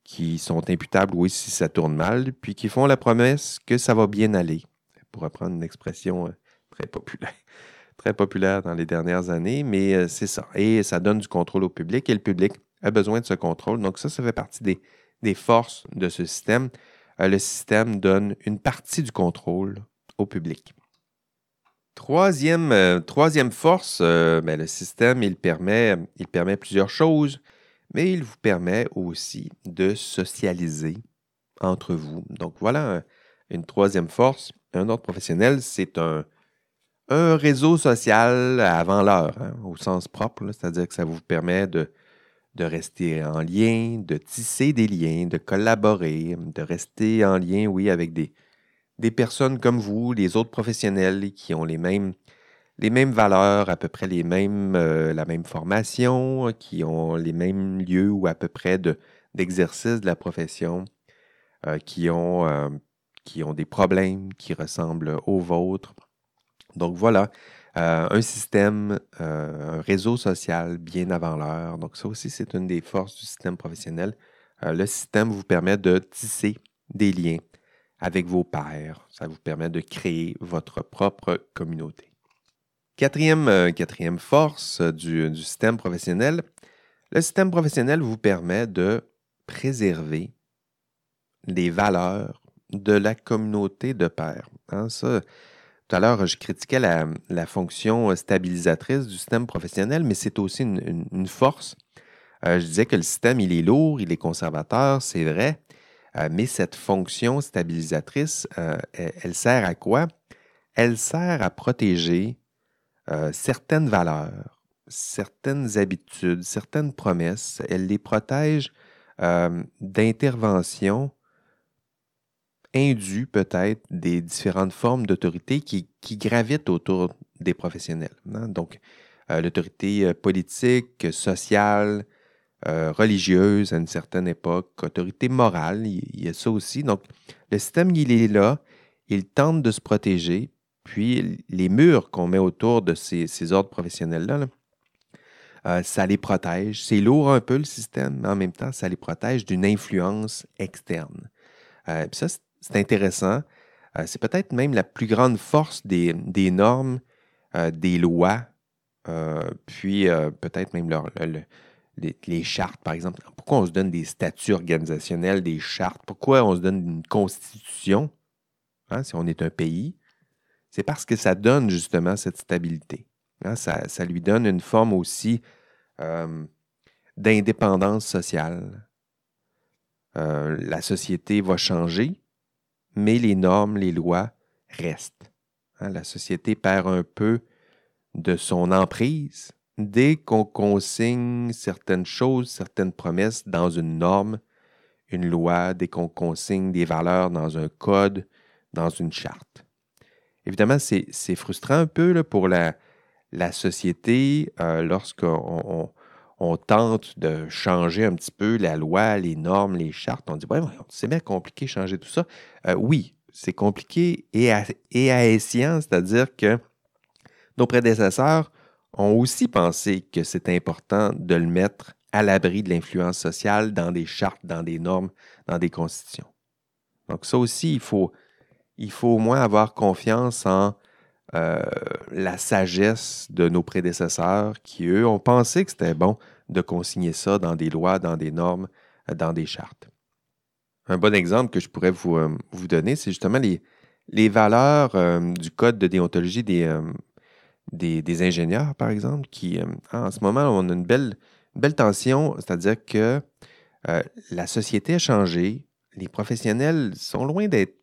qui sont imputables, oui, si ça tourne mal, puis qui font la promesse que ça va bien aller, pour reprendre une expression euh, très populaire très populaire dans les dernières années, mais c'est ça. Et ça donne du contrôle au public et le public a besoin de ce contrôle. Donc ça, ça fait partie des, forces de ce système. Euh, le système donne une partie du contrôle au public. Troisième, euh, force, ben, le système, il permet, plusieurs choses, mais il vous permet aussi de socialiser entre vous. Donc voilà une troisième force. Un autre professionnel, c'est un, un réseau social avant l'heure, hein, au sens propre, c'est-à-dire que ça vous permet de, de rester en lien, de tisser des liens, de collaborer, de rester en lien, oui, avec des, personnes comme vous, les autres professionnels qui ont les mêmes, les mêmes valeurs, à peu près les mêmes, euh, la même formation, qui ont les mêmes lieux ou à peu près d'exercice de, la profession, euh, qui, ont, euh, qui ont des problèmes qui ressemblent aux vôtres. Donc voilà, euh, un système, euh, un réseau social bien avant l'heure. Donc ça aussi, c'est une des forces du système professionnel. Euh, le système vous permet de tisser des liens avec vos pairs. Ça vous permet de créer votre propre communauté. Quatrième, force du, du, système professionnel, le système professionnel vous permet de préserver les valeurs de la communauté de pairs. Hein, ça, tout à l'heure, je critiquais la, fonction stabilisatrice du système professionnel, mais c'est aussi une, force. Euh, je disais que le système, il est lourd, il est conservateur, c'est vrai, euh, mais cette fonction stabilisatrice, euh, elle, sert à quoi? Elle sert à protéger certaines valeurs, certaines habitudes, certaines promesses. Elle les protège d'interventions indu peut-être des différentes formes d'autorité qui, gravitent autour des professionnels. Hein. Donc, euh, l'autorité euh, politique, sociale, euh, religieuse à une certaine époque, autorité morale, il, y a ça aussi. Donc, le système, il est là, il tente de se protéger, puis les murs qu'on met autour de ces, ordres professionnels-là, ça les protège. C'est lourd un peu le système, mais en même temps, ça les protège d'une influence externe. puis ça, c'est intéressant. Euh, c'est peut-être même la plus grande force des, normes, euh, des lois, euh, puis peut-être même les, chartes, par exemple. Pourquoi on se donne des statuts organisationnels, des chartes? Pourquoi on se donne une constitution, hein, si on est un pays? C'est parce que ça donne justement cette stabilité. Hein. ça, ça, lui donne une forme aussi d'indépendance sociale. la société va changer, mais les normes, les lois restent. Hein, la société perd un peu de son emprise dès qu'on consigne certaines choses, certaines promesses dans une norme, une loi, dès qu'on consigne des valeurs dans un code, dans une charte. Évidemment, c'est frustrant un peu pour la, société euh, lorsqu'on on tente de changer un petit peu la loi, les normes, les chartes. On dit, ouais, c'est bien compliqué de changer tout ça. Euh, oui, c'est compliqué et, à, c'est-à-dire que nos prédécesseurs ont aussi pensé que c'est important de le mettre à l'abri de l'influence sociale dans des chartes, dans des normes, dans des constitutions. Donc ça aussi, il faut au moins avoir confiance en euh, la sagesse de nos prédécesseurs qui, eux, ont pensé que c'était bon de consigner ça dans des lois, dans des normes, euh, dans des chartes. Un bon exemple que je pourrais vous, euh, donner, c'est justement les, valeurs du code de déontologie des, ingénieurs, par exemple, qui, en ce moment, on a une belle tension, c'est-à-dire que la société a changé, les professionnels sont loin d'être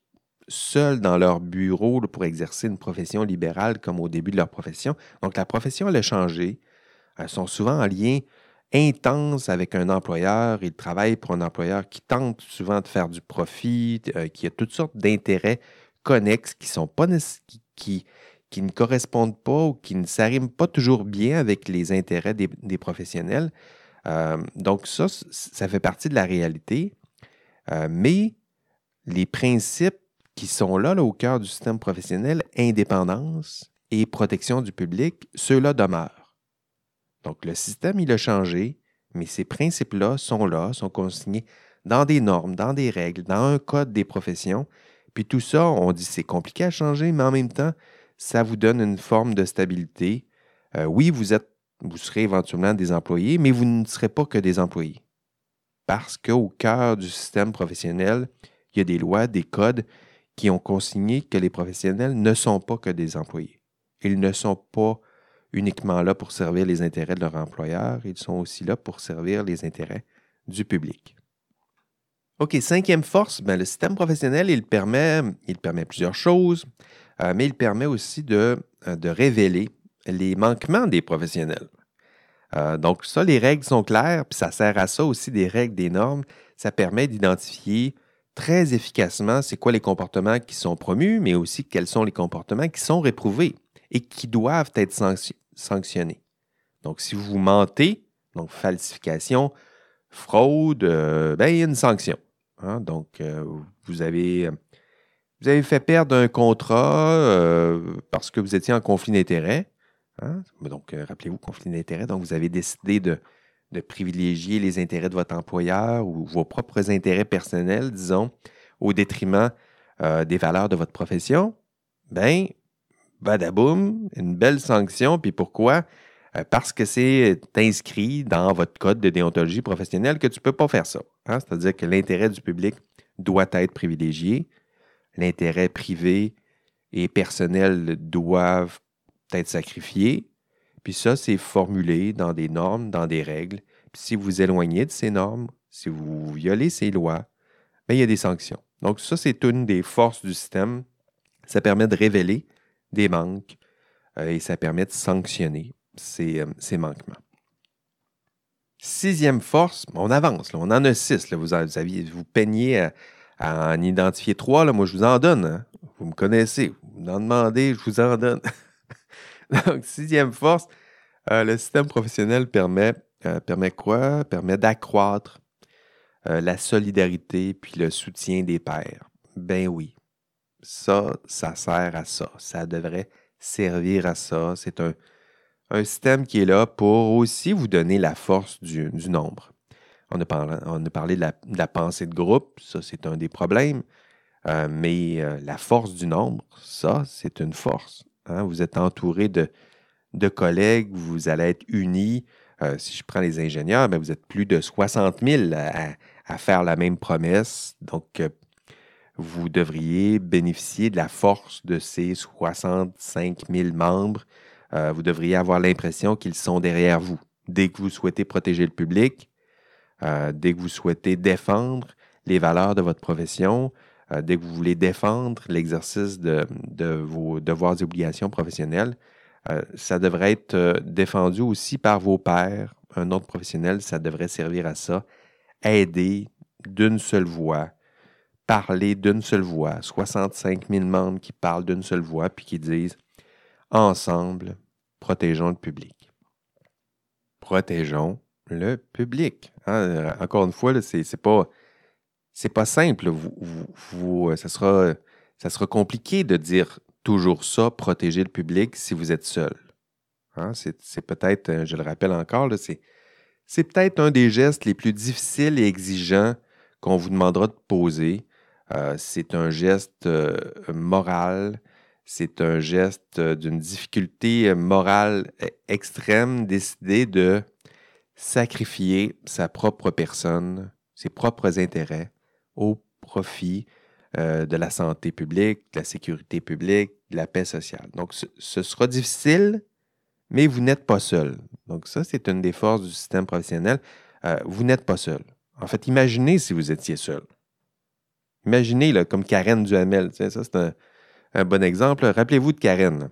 seuls dans leur bureau pour exercer une profession libérale comme au début de leur profession. Donc, la profession, elle a changé. Elles sont souvent en lien intense avec un employeur. Ils travaillent pour un employeur qui tente souvent de faire du profit, euh, qui a toutes sortes d'intérêts connexes qui sont pas qui, qui, ne correspondent pas ou qui ne s'arriment pas toujours bien avec les intérêts des, professionnels. Euh, donc ça, ça fait partie de la réalité. Euh, mais les principes qui sont là, au cœur du système professionnel, indépendance et protection du public, ceux-là demeurent. Donc le système, il a changé, mais ces principes-là sont là, sont consignés dans des normes, dans des règles, dans un code des professions. Puis tout ça, on dit c'est compliqué à changer, mais en même temps, ça vous donne une forme de stabilité. Euh, oui, vous êtes, vous serez éventuellement des employés, mais vous ne serez pas que des employés. Parce qu'au cœur du système professionnel, il y a des lois, des codes qui ont consigné que les professionnels ne sont pas que des employés. Ils ne sont pas uniquement là pour servir les intérêts de leur employeur, ils sont aussi là pour servir les intérêts du public. OK, cinquième force, ben, le système professionnel, il permet, il permet plusieurs choses, euh, mais il permet aussi de, euh, de, révéler les manquements des professionnels. Euh, donc ça, les règles sont claires, puis ça sert à ça aussi des règles, des normes. Ça permet d'identifier très efficacement c'est quoi les comportements qui sont promus, mais aussi quels sont les comportements qui sont réprouvés et qui doivent être sanctionnés. Donc, si vous mentez, donc falsification, fraude, euh, ben, il y a une sanction. Hein. Donc, euh, vous, avez, vous avez fait perdre un contrat euh, parce que vous étiez en conflit d'intérêts. Hein. Donc, rappelez-vous, conflit d'intérêts. Donc, vous avez décidé de, de privilégier les intérêts de votre employeur ou vos propres intérêts personnels, disons, au détriment euh, des valeurs de votre profession, ben, badaboum, une belle sanction. Puis pourquoi? Euh, parce que c'est inscrit dans votre code de déontologie professionnelle que tu ne peux pas faire ça. Hein? C'est-à-dire que l'intérêt du public doit être privilégié, l'intérêt privé et personnel doivent être sacrifiés, puis ça, c'est formulé dans des normes, dans des règles. Puis si vous éloignez de ces normes, si vous violez ces lois, bien, il y a des sanctions. Donc ça, c'est une des forces du système. Ça permet de révéler des manques euh, et ça permet de sanctionner ces, euh, manquements. Sixième force, on avance, on en a six. vous, peignez à, en identifier trois, moi je vous en donne. Hein. Vous me connaissez, vous m'en demandez, je vous en donne. Donc, sixième force, euh, le système professionnel permet, euh, quoi? Permet d'accroître euh, la solidarité puis le soutien des pairs. Ben oui, ça, ça sert à ça. Ça devrait servir à ça. C'est un, système qui est là pour aussi vous donner la force du, nombre. On a, parlé, on a parlé de la, pensée de groupe, ça c'est un des problèmes, mais la force du nombre, ça c'est une force. Hein, vous êtes entouré de, collègues, vous allez être unis. Euh, si je prends les ingénieurs, ben, vous êtes plus de 60 000 à, faire la même promesse. Donc, euh, vous devriez bénéficier de la force de ces 65 000 membres. Euh, vous devriez avoir l'impression qu'ils sont derrière vous. Dès que vous souhaitez protéger le public, dès que vous souhaitez défendre les valeurs de votre profession, euh, dès que vous voulez défendre l'exercice de, vos devoirs et obligations professionnelles, euh, ça devrait être euh, défendu aussi par vos pairs. Un autre professionnel, ça devrait servir à ça. Aider d'une seule voix, parler d'une seule voix. 65 000 membres qui parlent d'une seule voix puis qui disent ensemble, protégeons le public. Protégeons le public. Hein, encore une fois, ce n'est pas c'est pas simple. Vous, euh, ça sera, ça sera compliqué de dire toujours ça, protéger le public si vous êtes seul. Hein, c'est peut-être, euh, je le rappelle encore, c'est peut-être un des gestes les plus difficiles et exigeants qu'on vous demandera de poser. Euh, c'est un geste euh, moral, c'est un geste d'une difficulté morale extrême, décider de sacrifier sa propre personne, ses propres intérêts au profit de la santé publique, de la sécurité publique, de la paix sociale. Donc, ce sera difficile, mais vous n'êtes pas seul. Donc ça, c'est une des forces du système professionnel. Euh, vous n'êtes pas seul. En fait, imaginez si vous étiez seul. Imaginez, là, comme Karen Duhamel. Ça, c'est un, bon exemple. Rappelez-vous de Karen,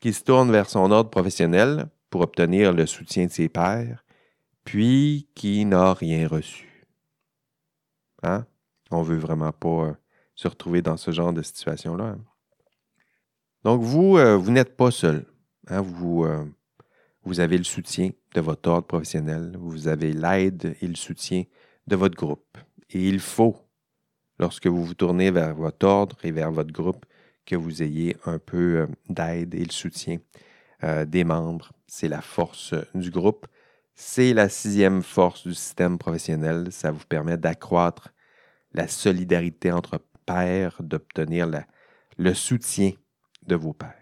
qui se tourne vers son ordre professionnel pour obtenir le soutien de ses pairs, puis qui n'a rien reçu. Hein? On ne veut vraiment pas euh, se retrouver dans ce genre de situation-là. Hein. Donc, vous, euh, vous n'êtes pas seul. Hein, vous, euh, vous avez le soutien de votre ordre professionnel, vous avez l'aide et le soutien de votre groupe. Et il faut, lorsque vous vous tournez vers votre ordre et vers votre groupe, que vous ayez un peu d'aide et le soutien des membres. C'est la force du groupe. C'est la sixième force du système professionnel. Ça vous permet d'accroître la solidarité entre pairs, d'obtenir le soutien de vos pairs.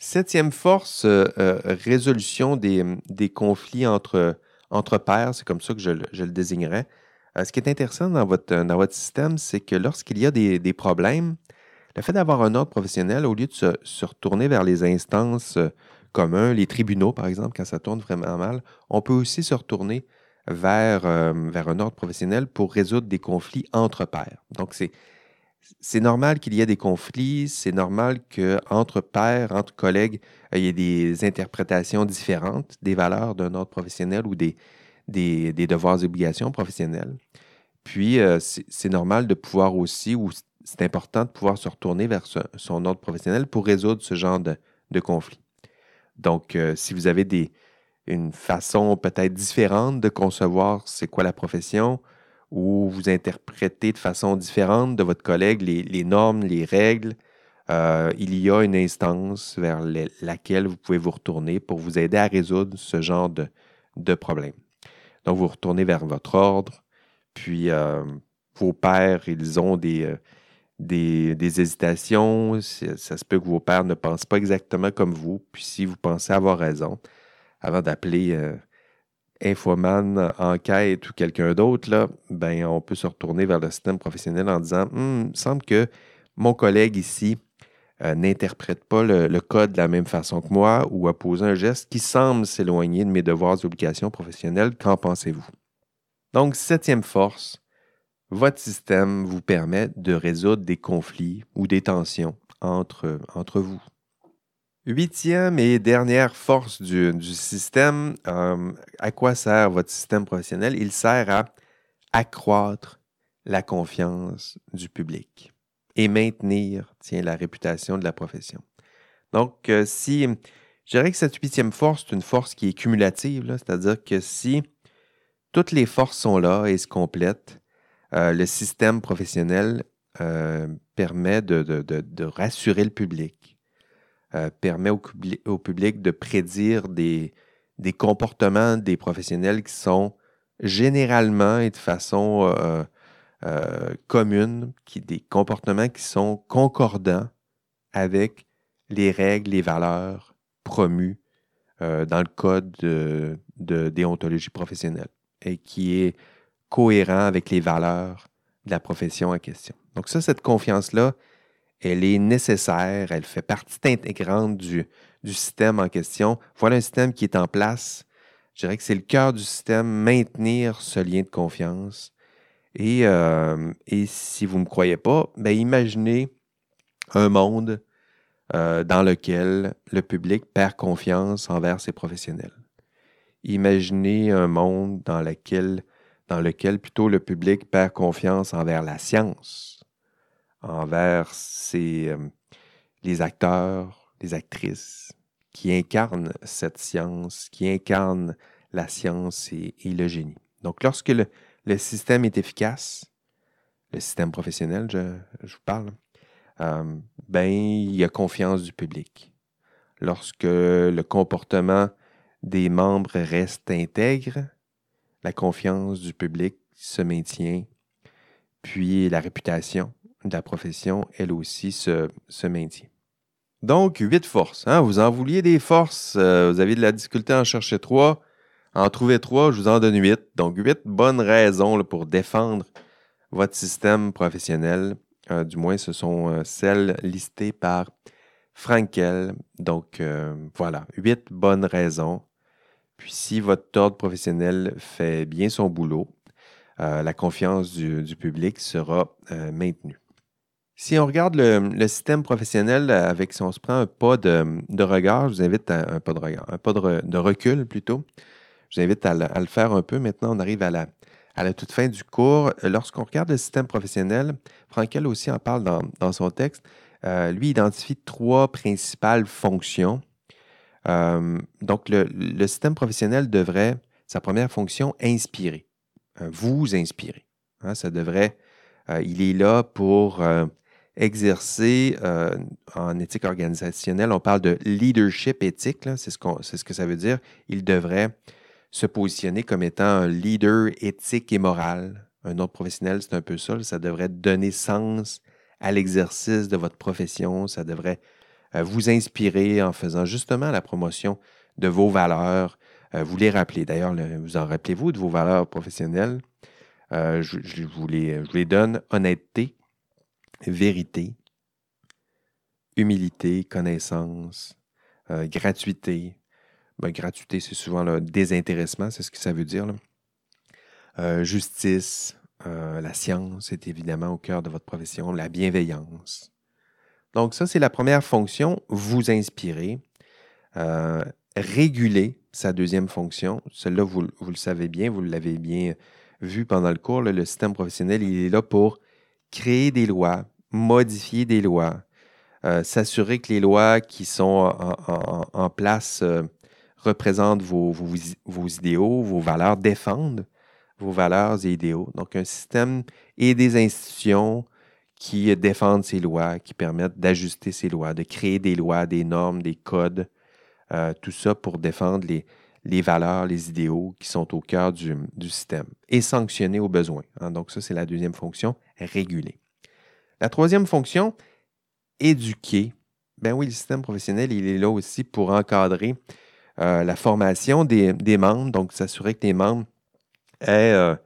Septième force, euh, euh, résolution des, conflits entre, entre pairs, c'est comme ça que je, le désignerais. Euh, ce qui est intéressant dans votre, dans votre système, c'est que lorsqu'il y a des, problèmes, le fait d'avoir un ordre professionnel, au lieu de se, retourner vers les instances communes, les tribunaux par exemple, quand ça tourne vraiment mal, on peut aussi se retourner vers, vers un ordre professionnel pour résoudre des conflits entre pairs. Donc, c'est c'est normal qu'il y ait des conflits, c'est normal qu'entre pairs, entre collègues, il y ait des interprétations différentes des valeurs d'un ordre professionnel ou des, des, devoirs et obligations professionnelles. Puis, euh, c'est normal de pouvoir aussi, ou c'est important de pouvoir se retourner vers son ordre professionnel pour résoudre ce genre de, de conflits. Donc, euh, si vous avez des, une façon peut-être différente de concevoir c'est quoi la profession, où vous interprétez de façon différente de votre collègue les, normes, les règles, euh, il y a une instance vers laquelle vous pouvez vous retourner pour vous aider à résoudre ce genre de, de problème. Donc, vous retournez vers votre ordre, puis euh, vos pères, ils ont des, euh, hésitations. Ça se peut que vos pères ne pensent pas exactement comme vous, puis si vous pensez avoir raison, avant d'appeler Infoman, enquête ou quelqu'un d'autre, là, ben, on peut se retourner vers le système professionnel en disant hum, il semble que mon collègue ici euh, n'interprète pas le, code de la même façon que moi ou a posé un geste qui semble s'éloigner de mes devoirs et obligations professionnelles. Qu'en pensez-vous? Donc, septième force, votre système vous permet de résoudre des conflits ou des tensions entre, entre vous. Huitième et dernière force du, système, euh, à quoi sert votre système professionnel? Il sert à accroître la confiance du public et maintenir, tiens, la réputation de la profession. Donc, euh, si, je dirais que cette huitième force, c'est une force qui est cumulative, c'est-à-dire que si toutes les forces sont là et se complètent, euh, le système professionnel permet de rassurer le public, euh, permet au, public de prédire des, comportements des professionnels qui sont généralement et de façon euh, euh, commune, des comportements qui sont concordants avec les règles, les valeurs promues dans le code de, de, déontologie professionnelle et qui est cohérent avec les valeurs de la profession en question. Donc ça, cette confiance-là, elle est nécessaire, elle fait partie intégrante du, système en question. Voilà un système qui est en place. Je dirais que c'est le cœur du système, maintenir ce lien de confiance. Et, euh, si vous ne me croyez pas, ben imaginez un monde euh, dans lequel le public perd confiance envers ses professionnels. Imaginez un monde dans dans lequel plutôt le public perd confiance envers la science envers ces, euh, les acteurs, les actrices qui incarnent cette science, qui incarnent la science et, le génie. Donc, lorsque le, système est efficace, le système professionnel, je, vous parle, euh, ben, il y a confiance du public. Lorsque le comportement des membres reste intègre, la confiance du public se maintient, puis la réputation de la profession, elle aussi, se, maintient. Donc, huit forces. Hein? Vous en vouliez des forces, euh, vous avez de la difficulté à en chercher trois. En trouver trois, je vous en donne huit. Donc, huit bonnes raisons pour défendre votre système professionnel. Euh, du moins, ce sont euh, celles listées par Frankel. Donc, voilà, huit bonnes raisons. Puis, si votre ordre professionnel fait bien son boulot, la confiance du public sera maintenue. Si on regarde le, système professionnel avec, si on se prend un pas de, regard, je vous invite à un pas de regard, un pas de, recul plutôt. Je vous invite à, le faire un peu. Maintenant, on arrive à la, à la toute fin du cours. Lorsqu'on regarde le système professionnel, Frankel aussi en parle dans, son texte. Euh, lui identifie trois principales fonctions. Euh, donc, le, système professionnel devrait, sa première fonction, inspirer, euh, vous inspirer. Hein, ça devrait, il est là pour exercer euh, en éthique organisationnelle, on parle de leadership éthique, c'est ce, que ça veut dire. Il devrait se positionner comme étant un leader éthique et moral. Un autre professionnel, c'est un peu ça. Ça devrait donner sens à l'exercice de votre profession. Ça devrait euh, vous inspirer en faisant justement la promotion de vos valeurs. Euh, vous les rappelez. D'ailleurs, vous en rappelez-vous de vos valeurs professionnelles? je, vous les, donne. Honnêteté, vérité, humilité, connaissance, euh, gratuité. Ben, gratuité, c'est souvent le désintéressement, c'est ce que ça veut dire. Euh, justice, euh, la science est évidemment au cœur de votre profession, la bienveillance. Donc ça, c'est la première fonction, vous inspirer. réguler, sa deuxième fonction. Celle-là, vous, vous, le savez bien, vous l'avez bien vu pendant le cours. le système professionnel, il est là pour créer des lois, modifier des lois, euh, s'assurer que les lois qui sont en, place euh, représentent vos, idéaux, vos valeurs, défendent vos valeurs et idéaux. Donc, un système et des institutions qui défendent ces lois, qui permettent d'ajuster ces lois, de créer des lois, des normes, des codes, euh, tout ça pour défendre les, les, valeurs, les idéaux qui sont au cœur du, système et sanctionner au besoin. Hein. Donc, ça, c'est la deuxième fonction, réguler. La troisième fonction, éduquer. Ben oui, le système professionnel, il est là aussi pour encadrer euh, la formation des, membres, donc s'assurer que les membres euh,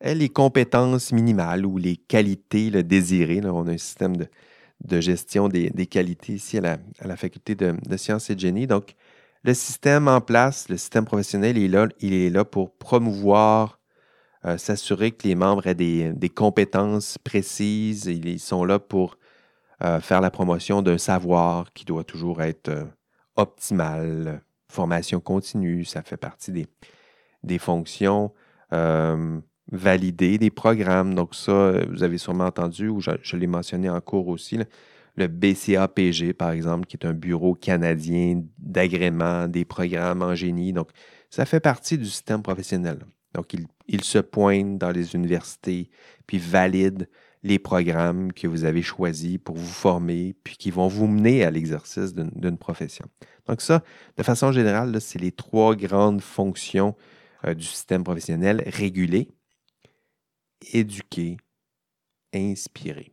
aient, les compétences minimales ou les qualités désirées. on a un système de, gestion des, qualités ici à la, faculté de, sciences et de génie. Donc, le système en place, le système professionnel, il est là, pour promouvoir euh, s'assurer que les membres aient des, compétences précises. Ils sont là pour euh, faire la promotion d'un savoir qui doit toujours être euh, optimal. Formation continue, ça fait partie des, des fonctions validées, des programmes. Donc ça, vous avez sûrement entendu, ou je, l'ai mentionné en cours aussi, le BCAPG, par exemple, qui est un bureau canadien d'agrément des programmes en génie. Donc, ça fait partie du système professionnel. Donc, ils, se pointent dans les universités, puis valident les programmes que vous avez choisis pour vous former, puis qui vont vous mener à l'exercice d'une profession. Donc ça, de façon générale, c'est les trois grandes fonctions euh, du système professionnel. Réguler, éduquer, inspirer.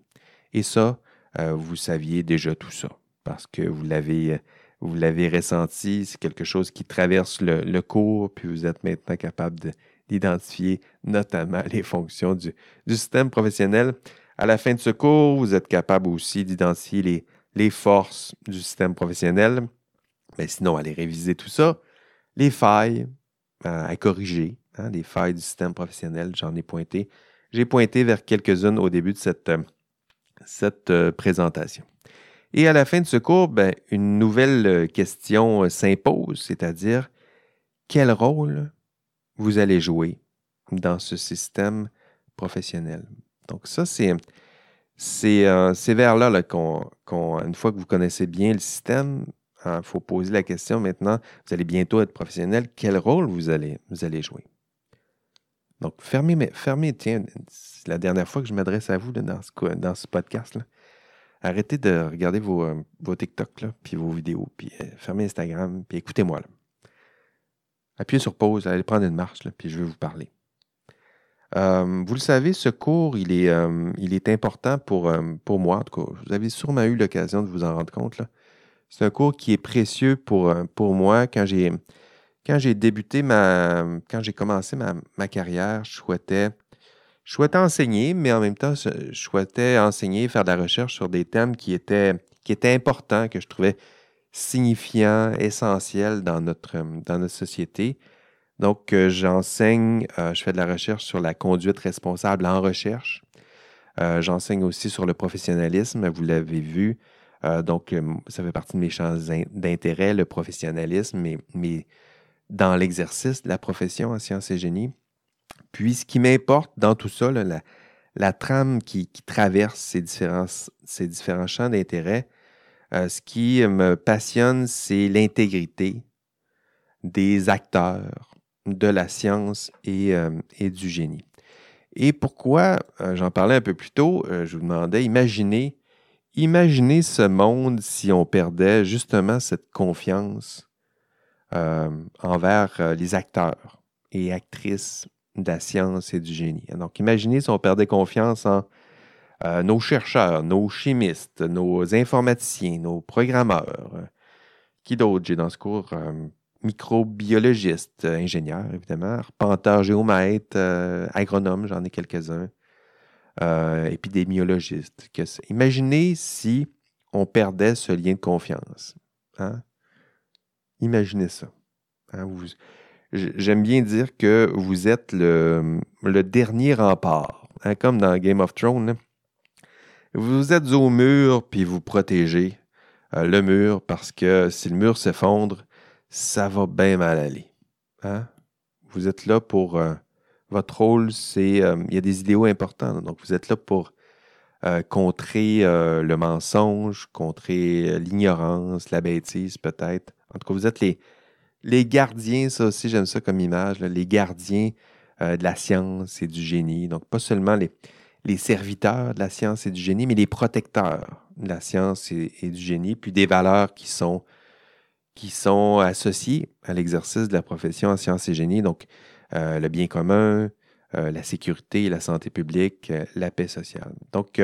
Et ça, euh, vous saviez déjà tout ça, parce que vous l'avez, vous l'avez ressenti, c'est quelque chose qui traverse le, le cours, puis vous êtes maintenant capable de d'identifier notamment les fonctions du, système professionnel. À la fin de ce cours, vous êtes capable aussi d'identifier les, les forces du système professionnel. Mais sinon, allez réviser tout ça. Les failles euh, à corriger, hein, les failles du système professionnel, j'en ai pointé. J'ai pointé vers quelques-unes au début de cette, euh, cette euh, présentation. Et à la fin de ce cours, ben, une nouvelle question s'impose, c'est-à-dire quel rôle vous allez jouer dans ce système professionnel? Donc ça, c'est euh, vers là, qu'on, une fois que vous connaissez bien le système, il hein, faut poser la question maintenant, vous allez bientôt être professionnel, quel rôle vous allez jouer? Donc, fermez, fermez tiens, c'est la dernière fois que je m'adresse à vous dans ce, dans ce podcast-là. arrêtez de regarder vos, euh, vos TikTok, là, puis vos vidéos, puis euh, fermez Instagram, puis écoutez-moi. Là. Appuyez sur pause, allez prendre une marche, là, puis je vais vous parler. Euh, vous le savez, ce cours, il est, il est important pour, pour moi. En tout cas, vous avez sûrement eu l'occasion de vous en rendre compte. là. C'est un cours qui est précieux pour, pour moi. Quand j'ai, quand j'ai débuté ma. Quand j'ai commencé ma, carrière, je souhaitais, je souhaitais enseigner, mais en même temps, je souhaitais enseigner, faire de la recherche sur des thèmes qui étaient, qui étaient importants, que je trouvais signifiants, essentiels dans notre, dans notre société. Donc, euh, j'enseigne, euh, je fais de la recherche sur la conduite responsable en recherche. Euh, j'enseigne aussi sur le professionnalisme, vous l'avez vu. Donc, ça fait partie de mes champs d'in- d'intérêt, le professionnalisme, mais, mais dans l'exercice de la profession en sciences et génie. Puis, ce qui m'importe dans tout ça, la, trame qui, traverse ces différents, champs d'intérêt, euh, ce qui me passionne, c'est l'intégrité des acteurs de la science et, euh, du génie. Et pourquoi, euh, j'en parlais un peu plus tôt, je vous demandais, imaginez, imaginez ce monde si on perdait justement cette confiance envers euh, les acteurs et actrices de la science et du génie. Donc, imaginez si on perdait confiance en euh, nos chercheurs, nos chimistes, nos informaticiens, nos programmeurs. Euh, qui d'autre? J'ai dans ce cours? Euh, microbiologiste, euh, ingénieur, évidemment, arpenteur, géomètre, euh, agronome, j'en ai quelques-uns, euh, épidémiologiste. Que Imaginez si on perdait ce lien de confiance. hein? Imaginez ça. hein, J'aime bien dire que vous êtes le, dernier rempart, hein, comme dans Game of Thrones. là. Vous êtes au mur, puis vous protégez euh, le mur, parce que si le mur s'effondre, ça va bien mal aller. hein. Vous êtes là pour... euh, votre rôle, c'est... euh, il y a des idéaux importants. Donc, vous êtes là pour contrer le mensonge, contrer l'ignorance, la bêtise, peut-être. En tout cas, vous êtes les, les gardiens, ça aussi, j'aime ça comme image, les gardiens euh, de la science et du génie. Donc, pas seulement les, serviteurs de la science et du génie, mais les protecteurs de la science et, du génie, puis des valeurs qui sont, qui sont associées à l'exercice de la profession en sciences et génie. Donc, euh, le bien commun, euh, la sécurité, la santé publique, la paix sociale. Donc,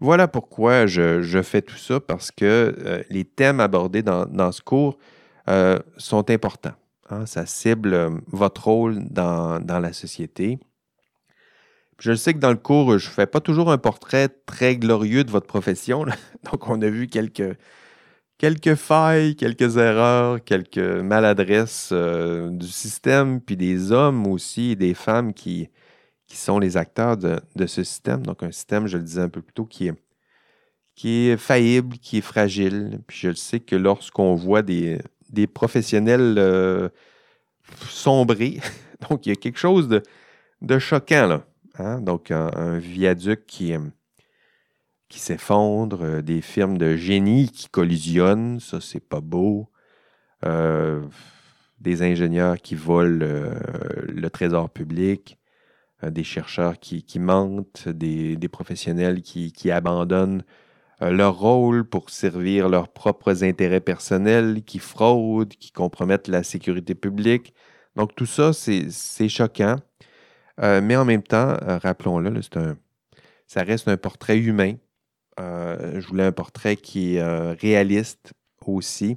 voilà pourquoi je, fais tout ça, parce que euh, les thèmes abordés dans, ce cours euh, sont importants. hein. Ça cible euh, votre rôle dans, la société. Je sais que dans le cours, je ne fais pas toujours un portrait très glorieux de votre profession. Donc, on a vu quelques, quelques failles, quelques erreurs, quelques maladresses du système, puis des hommes aussi des femmes qui, qui sont les acteurs de, ce système. Donc, un système, je le disais un peu plus tôt, qui est, faillible, qui est fragile. Puis je le sais que lorsqu'on voit des, professionnels euh, sombrer, donc il y a quelque chose de, choquant là. hein? Donc, un, viaduc qui, qui s'effondre, euh, des firmes de génie qui collisionnent, ça, c'est pas beau. Euh, des ingénieurs qui volent le trésor public, des chercheurs qui, mentent, des, professionnels qui, abandonnent euh, leur rôle pour servir leurs propres intérêts personnels, qui fraudent, qui compromettent la sécurité publique. Donc tout ça, c'est choquant. Euh, mais en même temps, euh, rappelons-le, ça reste un portrait humain. Euh, je voulais un portrait qui est euh, réaliste aussi.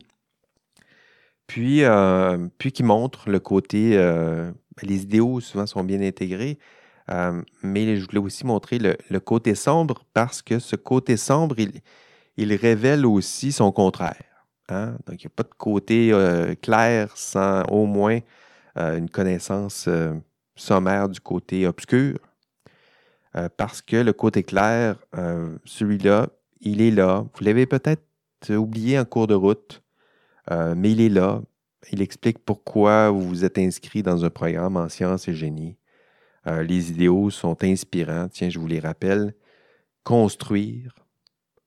Euh, puis qui montre le côté. Euh, les idéaux souvent sont bien intégrés, mais je voulais aussi montrer le, côté sombre parce que ce côté sombre, il, révèle aussi son contraire. hein. Donc, il n'y a pas de côté clair sans au moins une connaissance sommaire du côté obscur. Parce que le côté clair, celui-là, il est là. Vous l'avez peut-être oublié en cours de route, mais il est là. Il explique pourquoi vous vous êtes inscrit dans un programme en sciences et génie. Euh, les idéaux sont inspirants. Tiens, je vous les rappelle. Construire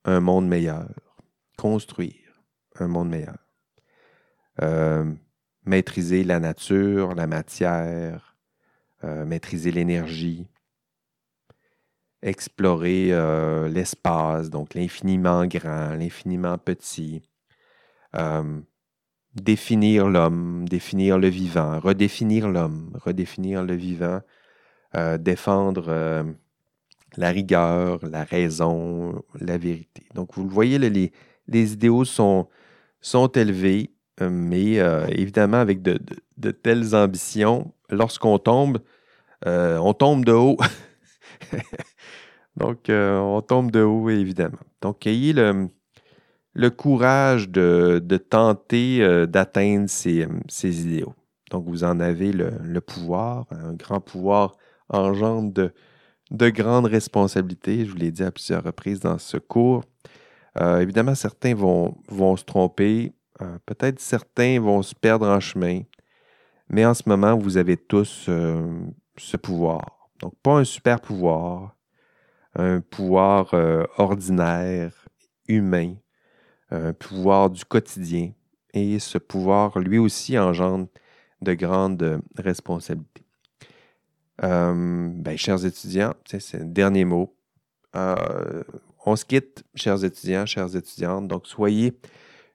un monde meilleur. Construire un monde meilleur. Euh, maîtriser la nature, la matière, euh, maîtriser l'énergie. explorer l'espace, donc l'infiniment grand, l'infiniment petit, définir l'homme, définir le vivant, redéfinir l'homme, redéfinir le vivant, euh, défendre la rigueur, la raison, la vérité. Donc, vous le voyez, les, idéaux sont, élevés, mais évidemment, avec de, telles ambitions, lorsqu'on tombe, on tombe de haut. Donc, euh, on tombe de haut, évidemment. Donc, ayez le, le courage de, tenter euh, d'atteindre ces, idéaux. Donc, vous en avez le, pouvoir. Un grand pouvoir engendre de, de grandes responsabilités. Je vous l'ai dit à plusieurs reprises dans ce cours. Euh, évidemment, certains vont, se tromper. Peut-être certains vont se perdre en chemin. Mais en ce moment, vous avez tous ce pouvoir. Donc, pas un super pouvoir, un pouvoir euh, ordinaire, humain, un pouvoir du quotidien. Et ce pouvoir, lui aussi, engendre de grandes responsabilités. Euh, ben, chers étudiants, c'est le dernier mot. Euh, on se quitte, chers étudiants, chères étudiantes. Donc, soyez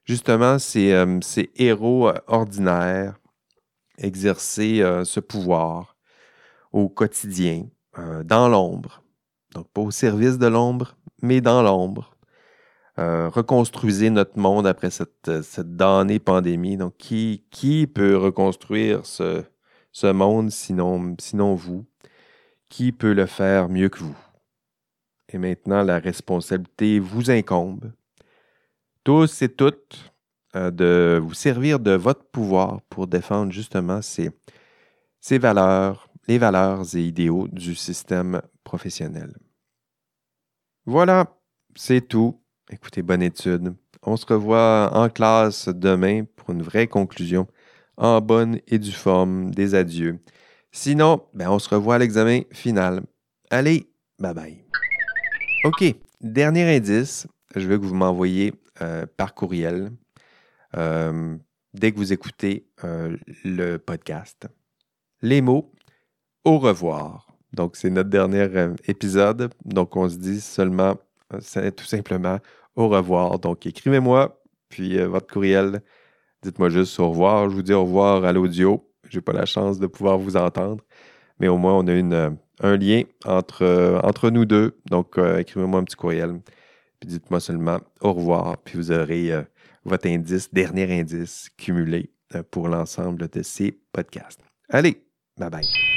justement ces, ces héros ordinaires, exercez ce pouvoir au quotidien, dans l'ombre, donc, pas au service de l'ombre, mais dans l'ombre. Euh, reconstruisez notre monde après cette, cette damnée pandémie. Donc, qui, qui peut reconstruire ce, ce monde sinon, sinon vous? Qui peut le faire mieux que vous? Et maintenant, la responsabilité vous incombe, tous et toutes, euh, de vous servir de votre pouvoir pour défendre justement ces, ces valeurs, les valeurs et idéaux du système professionnel. Voilà, c'est tout. Écoutez, bonne étude. On se revoit en classe demain pour une vraie conclusion en bonne et due forme des adieux. Sinon, ben, on se revoit à l'examen final. Allez, bye bye. OK, dernier indice, je veux que vous m'envoyiez euh, par courriel euh, dès que vous écoutez euh, le podcast. Les mots au revoir. Donc, c'est notre dernier euh, épisode. Donc, on se dit seulement, tout simplement au revoir. Donc, écrivez-moi, puis euh, votre courriel. Dites-moi juste au revoir. Je vous dis au revoir à l'audio. Je n'ai pas la chance de pouvoir vous entendre, mais au moins, on a une, un lien entre, entre nous deux. Donc, écrivez-moi un petit courriel, puis dites-moi seulement au revoir, puis vous aurez votre indice, dernier indice cumulé pour l'ensemble de ces podcasts. Allez, bye bye.